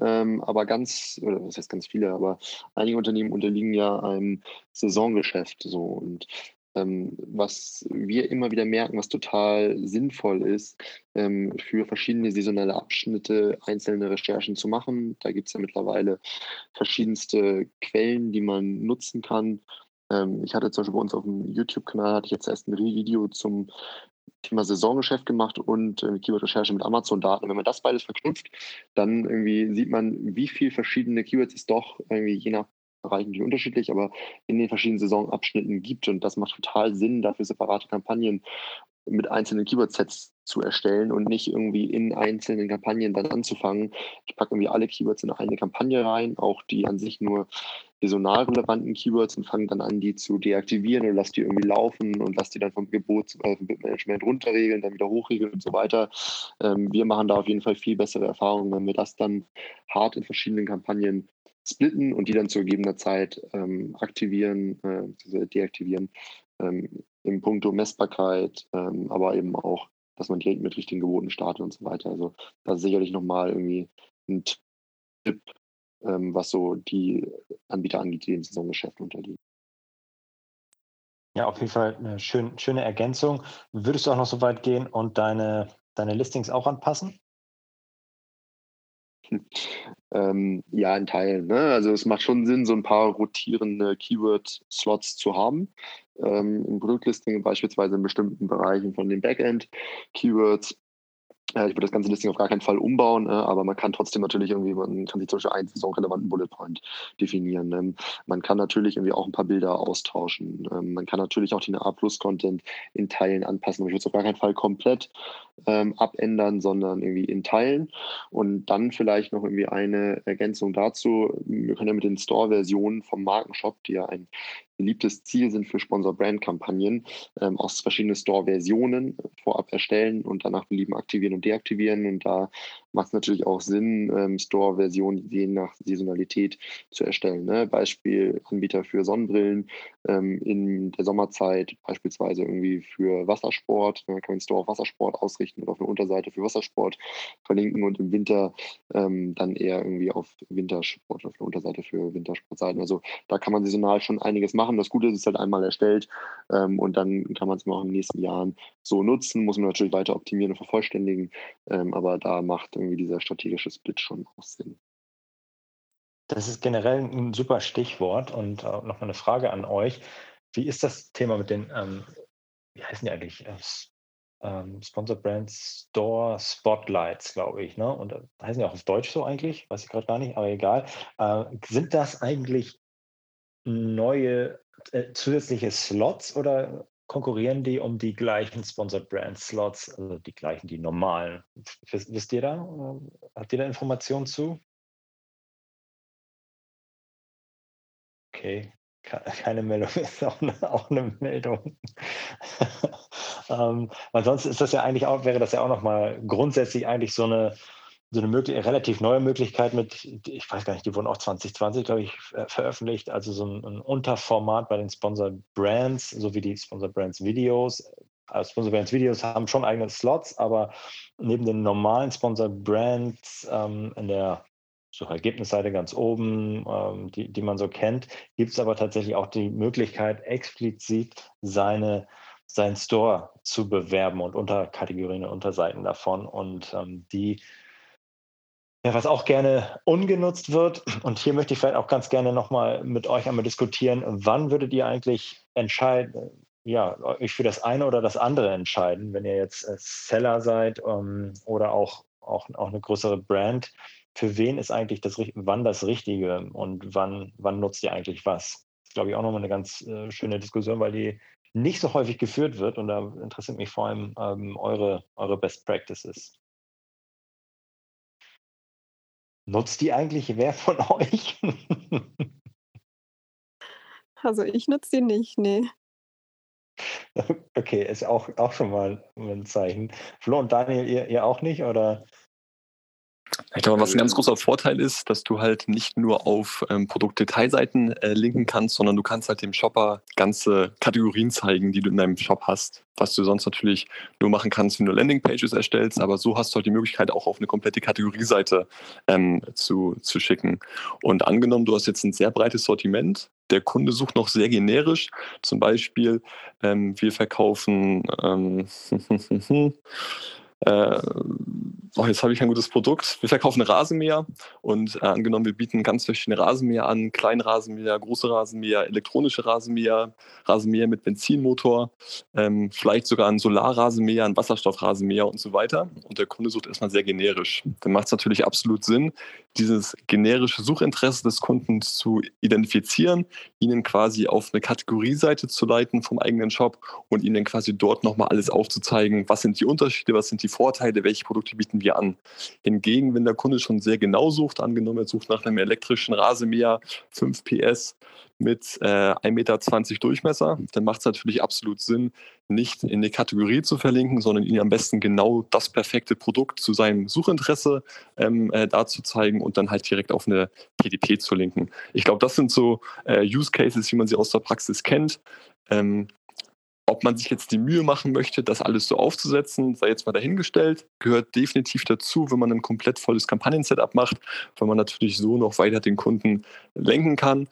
Ähm, aber ganz, oder was heißt ganz viele, aber einige Unternehmen unterliegen ja einem Saisongeschäft. So. Und ähm, was wir immer wieder merken, was total sinnvoll ist, ähm, für verschiedene saisonale Abschnitte einzelne Recherchen zu machen. Da gibt es ja mittlerweile verschiedenste Quellen, die man nutzen kann. Ähm, ich hatte zum Beispiel bei uns auf dem YouTube-Kanal, hatte ich jetzt erst ein Video zum Thema Saisongeschäft gemacht und äh, Keyword-Recherche mit Amazon-Daten. Wenn man das beides verknüpft, dann irgendwie sieht man, wie viele verschiedene Keywords es doch irgendwie je nach Bereich natürlich unterschiedlich, aber in den verschiedenen Saisonabschnitten gibt. Und das macht total Sinn, dafür separate Kampagnen mit einzelnen Keyword-Sets zu erstellen und nicht irgendwie in einzelnen Kampagnen dann anzufangen. Ich packe irgendwie alle Keywords in eine Kampagne rein, auch die an sich nur saisonal relevanten Keywords und fange dann an, die zu deaktivieren und lasse die irgendwie laufen und lasse die dann vom Gebot, äh, vom runterregeln, dann wieder hochregeln und so weiter. Ähm, wir machen da auf jeden Fall viel bessere Erfahrungen, wenn wir das dann hart in verschiedenen Kampagnen splitten und die dann zu gegebener Zeit ähm, aktivieren, äh, deaktivieren, ähm, im Punkto Messbarkeit, ähm, aber eben auch, dass man direkt mit richtigen Geboten startet und so weiter. Also das ist sicherlich nochmal irgendwie ein Tipp, ähm, was so die Anbieter angeht, die im Saisongeschäft unterliegen. Ja, auf jeden Fall eine schön, schöne Ergänzung. Würdest du auch noch so weit gehen und deine, deine Listings auch anpassen? Ähm, ja, in Teilen. Ne? Also es macht schon Sinn, so ein paar rotierende Keyword-Slots zu haben. Ähm, Im Produktlisting beispielsweise in bestimmten Bereichen von den Backend-Keywords äh, ich würde das ganze Listing auf gar keinen Fall umbauen, äh, aber man kann trotzdem natürlich irgendwie, man kann sich zum Beispiel einen saisonrelevanten Bullet Point definieren. Ähm, man kann natürlich irgendwie auch ein paar Bilder austauschen. Ähm, man kann natürlich auch den A-Plus-Content in Teilen anpassen. Aber ich würde es auf gar keinen Fall komplett ähm, abändern, sondern irgendwie in Teilen. Und dann vielleicht noch irgendwie eine Ergänzung dazu. Wir können ja mit den Store-Versionen vom Markenshop, die ja ein beliebtes Ziel sind für Sponsor-Brand-Kampagnen, ähm, aus verschiedenen Store-Versionen vorab erstellen und danach belieben aktivieren und deaktivieren. Und da macht es natürlich auch Sinn, ähm, Store-Versionen je nach Saisonalität zu erstellen. Ne? Beispiel Anbieter für Sonnenbrillen ähm, in der Sommerzeit, beispielsweise irgendwie für Wassersport. Kann man den Store auf Wassersport ausrichten oder auf eine Unterseite für Wassersport verlinken und im Winter ähm, dann eher irgendwie auf Wintersport, auf eine Unterseite für Wintersportseiten. Also da kann man saisonal schon einiges machen. Das Gute ist, es ist halt einmal erstellt ähm, und dann kann man es auch in den nächsten Jahren so nutzen. Muss man natürlich weiter optimieren und vervollständigen, ähm, aber da macht irgendwie dieser strategische Split schon Sinn. Das ist generell ein super Stichwort und äh, nochmal eine Frage an euch. Wie ist das Thema mit den, ähm, wie heißen die eigentlich? Äh, ähm, Sponsored Brand Store Spotlights, glaube ich. Ne? Und äh, heißen die auch auf Deutsch so eigentlich? Weiß ich gerade gar nicht, aber egal. Äh, sind das eigentlich neue äh, zusätzliche Slots oder konkurrieren die um die gleichen Sponsored Brand Slots, also die gleichen, die normalen? Wisst, ihr da? Habt ihr da Informationen zu? Okay, keine Meldung ist auch eine, auch eine Meldung. ähm, sonst ist das ja eigentlich auch, wäre das ja auch nochmal grundsätzlich eigentlich so eine so eine mögliche, relativ neue Möglichkeit mit, ich weiß gar nicht, die wurden auch 2020, glaube ich, veröffentlicht, also so ein, ein Unterformat bei den Sponsored Brands, sowie die Sponsored Brands Videos. Also Sponsored Brands Videos haben schon eigene Slots, aber neben den normalen Sponsored Brands ähm, in der Suchergebnisseite ganz oben, ähm, die, die man so kennt, gibt es aber tatsächlich auch die Möglichkeit, explizit seine seinen Store zu bewerben und Unterkategorien und Unterseiten davon. Und ähm, die Ja, was auch gerne ungenutzt wird, und hier möchte ich vielleicht auch ganz gerne nochmal mit euch einmal diskutieren, wann würdet ihr eigentlich entscheiden, ja, euch für das eine oder das andere entscheiden, wenn ihr jetzt äh, Seller seid ähm, oder auch, auch, auch eine größere Brand? Für wen ist eigentlich das, wann das Richtige und wann, wann nutzt ihr eigentlich was? Das ist, glaube ich, auch nochmal eine ganz äh, schöne Diskussion, weil die nicht so häufig geführt wird und da interessiert mich vor allem ähm, eure, eure Best Practices. Nutzt die eigentlich wer von euch? also ich nutze die nicht, nee. Okay, ist auch, auch schon mal ein Zeichen. Flo und Daniel, ihr, ihr auch nicht, oder? Ich glaube, was ein ganz großer Vorteil ist, dass du halt nicht nur auf ähm, Produktdetailseiten äh, linken kannst, sondern du kannst halt dem Shopper ganze Kategorien zeigen, die du in deinem Shop hast. Was du sonst natürlich nur machen kannst, wenn du Landingpages erstellst, aber so hast du halt die Möglichkeit, auch auf eine komplette Kategorieseite ähm, zu, zu schicken. Und angenommen, du hast jetzt ein sehr breites Sortiment, der Kunde sucht noch sehr generisch. Zum Beispiel, ähm, wir verkaufen ähm, äh, oh, jetzt habe ich ein gutes Produkt. Wir verkaufen Rasenmäher und äh, angenommen, wir bieten ganz verschiedene Rasenmäher an, Kleinrasenmäher, große Rasenmäher, elektronische Rasenmäher, Rasenmäher mit Benzinmotor, ähm, vielleicht sogar ein Solarrasenmäher, ein Wasserstoffrasenmäher und so weiter. Und der Kunde sucht erstmal sehr generisch. Dann macht es natürlich absolut Sinn, dieses generische Suchinteresse des Kunden zu identifizieren, ihnen quasi auf eine Kategorieseite zu leiten vom eigenen Shop und ihnen quasi dort nochmal alles aufzuzeigen, was sind die Unterschiede, was sind die Vorteile, welche Produkte bieten wir an. Hingegen, wenn der Kunde schon sehr genau sucht, angenommen, er sucht nach einem elektrischen Rasenmäher 5 PS mit äh, 1,20 Meter Durchmesser, dann macht es natürlich absolut Sinn, nicht in die Kategorie zu verlinken, sondern ihm am besten genau das perfekte Produkt zu seinem Suchinteresse ähm, äh, dazu zeigen und dann halt direkt auf eine PDP zu linken. Ich glaube, das sind so äh, Use Cases, wie man sie aus der Praxis kennt. Ähm, ob man sich jetzt die Mühe machen möchte, das alles so aufzusetzen, sei jetzt mal dahingestellt, gehört definitiv dazu, wenn man ein komplett volles Kampagnen-Setup macht, weil man natürlich so noch weiter den Kunden lenken kann.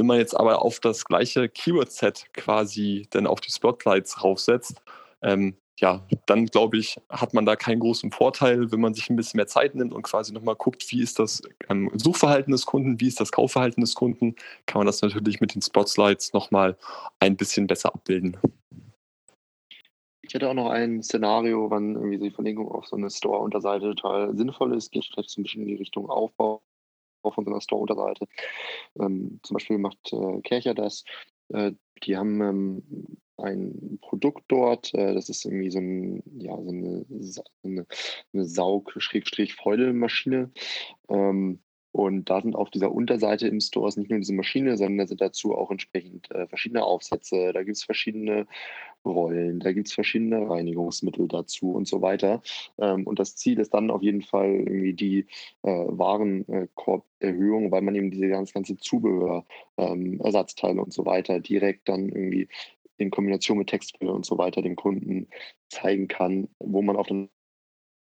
Wenn man jetzt aber auf das gleiche Keyword-Set quasi dann auf die Spotlights raufsetzt, ähm, ja, dann glaube ich, hat man da keinen großen Vorteil, wenn man sich ein bisschen mehr Zeit nimmt und quasi nochmal guckt, wie ist das ähm, Suchverhalten des Kunden, wie ist das Kaufverhalten des Kunden, kann man das natürlich mit den Spotlights nochmal ein bisschen besser abbilden. Ich hätte auch noch ein Szenario, wann irgendwie die Verlinkung auf so eine Store-Unterseite total sinnvoll ist. Geht vielleicht so ein bisschen in die Richtung Aufbau so einer Store-Unterseite. Ähm, zum Beispiel macht äh, Kercher das. Äh, die haben ähm, ein Produkt dort, äh, das ist irgendwie so, ein, ja, so eine, eine, eine Saug-Fäudelmaschine. Ähm, und da sind auf dieser Unterseite im Store nicht nur diese Maschine, sondern da sind dazu auch entsprechend äh, verschiedene Aufsätze, da gibt es verschiedene Rollen, da gibt es verschiedene Reinigungsmittel dazu und so weiter. Ähm, und das Ziel ist dann auf jeden Fall irgendwie die äh, Warenkorberhöhung, weil man eben diese ganz ganze Zubehör, ähm, Ersatzteile und so weiter direkt dann irgendwie in Kombination mit Textbilder und so weiter dem Kunden zeigen kann, wo man auf der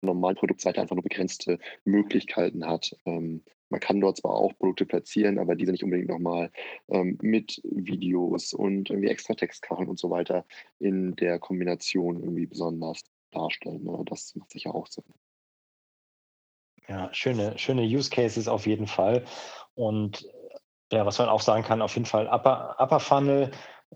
normalen Produktseite einfach nur begrenzte Möglichkeiten hat, ähm, man kann dort zwar auch Produkte platzieren, aber diese nicht unbedingt nochmal ähm, mit Videos und irgendwie extra Textkacheln und so weiter in der Kombination irgendwie besonders darstellen. Ne? Das macht sicher auch Sinn. Ja, schöne, schöne Use Cases auf jeden Fall. Und ja, was man auch sagen kann, auf jeden Fall Upper, Upper Funnel.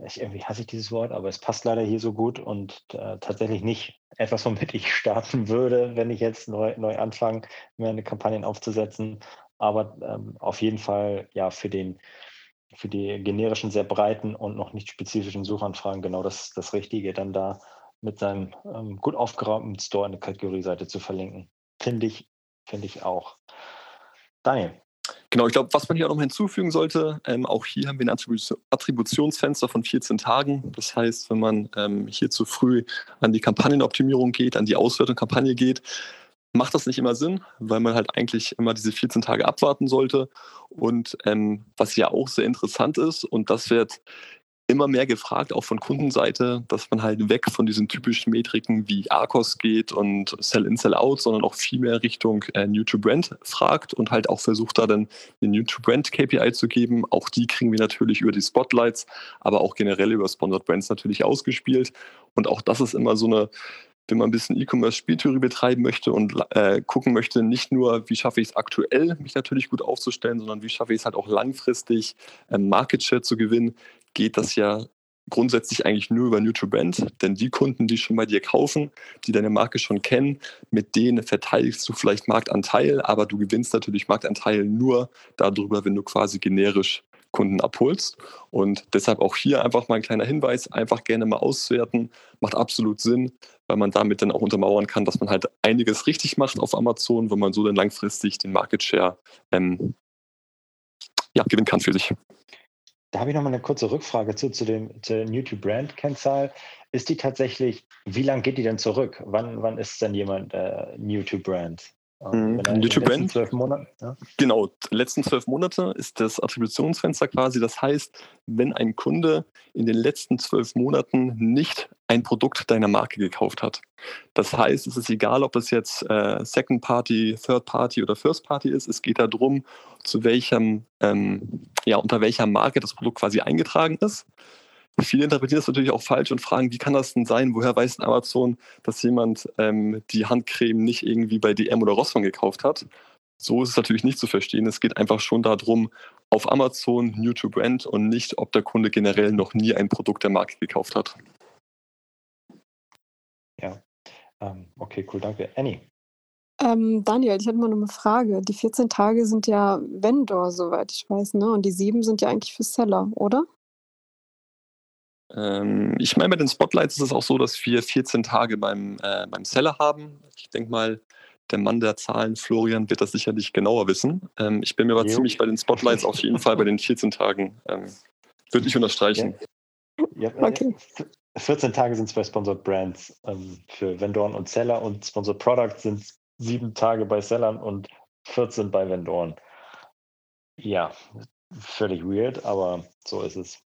Ich, irgendwie hasse ich dieses Wort, aber es passt leider hier so gut und äh, tatsächlich nicht etwas, womit ich starten würde, wenn ich jetzt neu, neu anfange, mir eine Kampagne aufzusetzen aber ähm, auf jeden Fall ja für den für die generischen, sehr breiten und noch nicht spezifischen Suchanfragen genau das, das Richtige, dann da mit seinem ähm, gut aufgeräumten Store eine Kategorieseite zu verlinken. Finde ich, finde ich auch. Daniel. Genau, ich glaube, was man hier auch noch hinzufügen sollte, ähm, auch hier haben wir ein Attributionsfenster von 14 Tagen. Das heißt, wenn man ähm, hier zu früh an die Kampagnenoptimierung geht, an die Auswertung Kampagne geht, macht das nicht immer Sinn, weil man halt eigentlich immer diese 14 Tage abwarten sollte. Und ähm, was ja auch sehr interessant ist, und das wird immer mehr gefragt, auch von Kundenseite, dass man halt weg von diesen typischen Metriken wie ARCOS geht und Sell-in, Sell-out, sondern auch viel mehr Richtung äh, New-to-Brand fragt und halt auch versucht, da dann eine New-to-Brand-KPI zu geben. Auch die kriegen wir natürlich über die Spotlights, aber auch generell über Sponsored Brands natürlich ausgespielt. Und auch das ist immer so eine wenn man ein bisschen E-Commerce-Spieltheorie betreiben möchte und äh, gucken möchte, nicht nur, wie schaffe ich es aktuell, mich natürlich gut aufzustellen, sondern wie schaffe ich es halt auch langfristig, ähm, Market Share zu gewinnen, geht das ja grundsätzlich eigentlich nur über Neutral Brand, denn die Kunden, die schon bei dir kaufen, die deine Marke schon kennen, mit denen verteidigst du vielleicht Marktanteil, aber du gewinnst natürlich Marktanteil nur darüber, wenn du quasi generisch Kunden abholst. Und deshalb auch hier einfach mal ein kleiner Hinweis, einfach gerne mal auswerten, macht absolut Sinn, weil man damit dann auch untermauern kann, dass man halt einiges richtig macht auf Amazon, wenn man so dann langfristig den Market Share ähm, ja, gewinnen kann für sich. Da habe ich noch mal eine kurze Rückfrage zu, zu, dem, zur New-to-Brand-Kennzahl. Ist die tatsächlich, wie lange geht die denn zurück? Wann, wann ist denn jemand äh, New-to-Brand? Mhm. YouTube Monate, ja. Genau, letzten zwölf Monate ist das Attributionsfenster quasi. Das heißt, wenn ein Kunde in den letzten zwölf Monaten nicht ein Produkt deiner Marke gekauft hat. Das heißt, es ist egal, ob es jetzt äh, Second Party, Third Party oder First Party ist. Es geht darum, zu welchem, ähm, ja, unter welcher Marke das Produkt quasi eingetragen ist. Viele interpretieren das natürlich auch falsch und fragen, wie kann das denn sein? Woher weiß denn Amazon, dass jemand ähm, die Handcreme nicht irgendwie bei DM oder Rossmann gekauft hat? So ist es natürlich nicht zu verstehen. Es geht einfach schon darum, auf Amazon New to Brand und nicht, ob der Kunde generell noch nie ein Produkt der Marke gekauft hat. Ja, ähm, okay, cool, danke. Annie. Ähm, Daniel, ich hatte mal noch eine Frage. Die 14 Tage sind ja Vendor, soweit ich weiß, ne? Und die sieben sind ja eigentlich für Seller, oder? Ähm, ich meine, bei den Spotlights ist es auch so, dass wir 14 Tage beim, äh, beim Seller haben. Ich denke mal, der Mann der Zahlen, Florian, wird das sicherlich genauer wissen. Ähm, ich bin mir aber jo. ziemlich bei den Spotlights auf jeden Fall bei den 14 Tagen. Ähm, Würde ich unterstreichen. Ja. Ja, okay. 14 Tage sind es bei Sponsored Brands ähm, für Vendoren und Seller und Sponsored Products sind sieben Tage bei Sellern und 14 bei Vendoren. Ja, völlig weird, aber so ist es.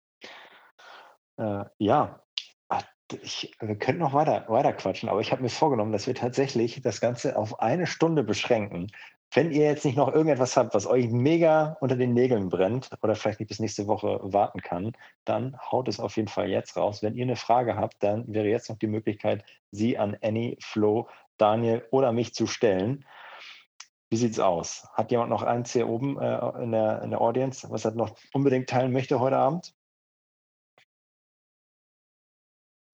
Äh, ja, ah, ich, wir könnten noch weiter, weiter quatschen, aber ich habe mir vorgenommen, dass wir tatsächlich das Ganze auf eine Stunde beschränken. Wenn ihr jetzt nicht noch irgendetwas habt, was euch mega unter den Nägeln brennt oder vielleicht nicht bis nächste Woche warten kann, dann haut es auf jeden Fall jetzt raus. Wenn ihr eine Frage habt, dann wäre jetzt noch die Möglichkeit, sie an Annie, Flo, Daniel oder mich zu stellen. Wie sieht's aus? Hat jemand noch eins hier oben äh, in, der, in der Audience, was er noch unbedingt teilen möchte heute Abend?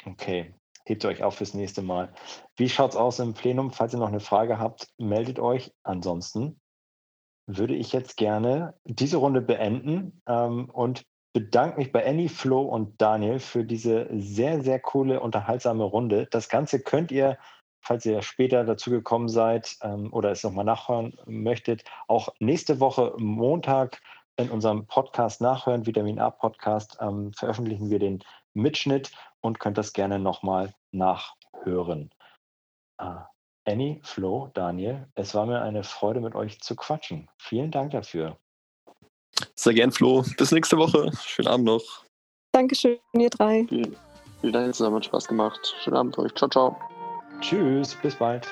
Okay, hebt euch auf fürs nächste Mal. Wie schaut es aus im Plenum? Falls ihr noch eine Frage habt, meldet euch. Ansonsten würde ich jetzt gerne diese Runde beenden ähm, und bedanke mich bei Annie, Flo und Daniel für diese sehr, sehr coole, unterhaltsame Runde. Das Ganze könnt ihr, falls ihr später dazu gekommen seid ähm, oder es nochmal nachhören möchtet, auch nächste Woche Montag in unserem Podcast nachhören, Vitamin A Podcast, ähm, veröffentlichen wir den Mitschnitt und könnt das gerne nochmal nachhören. Uh, Annie, Flo, Daniel, es war mir eine Freude, mit euch zu quatschen. Vielen Dank dafür. Sehr gern, Flo. Bis nächste Woche. Schönen Abend noch. Dankeschön, ihr drei. Vielen, vielen Dank zusammen, hat Spaß gemacht. Schönen Abend euch. Ciao, ciao. Tschüss, bis bald.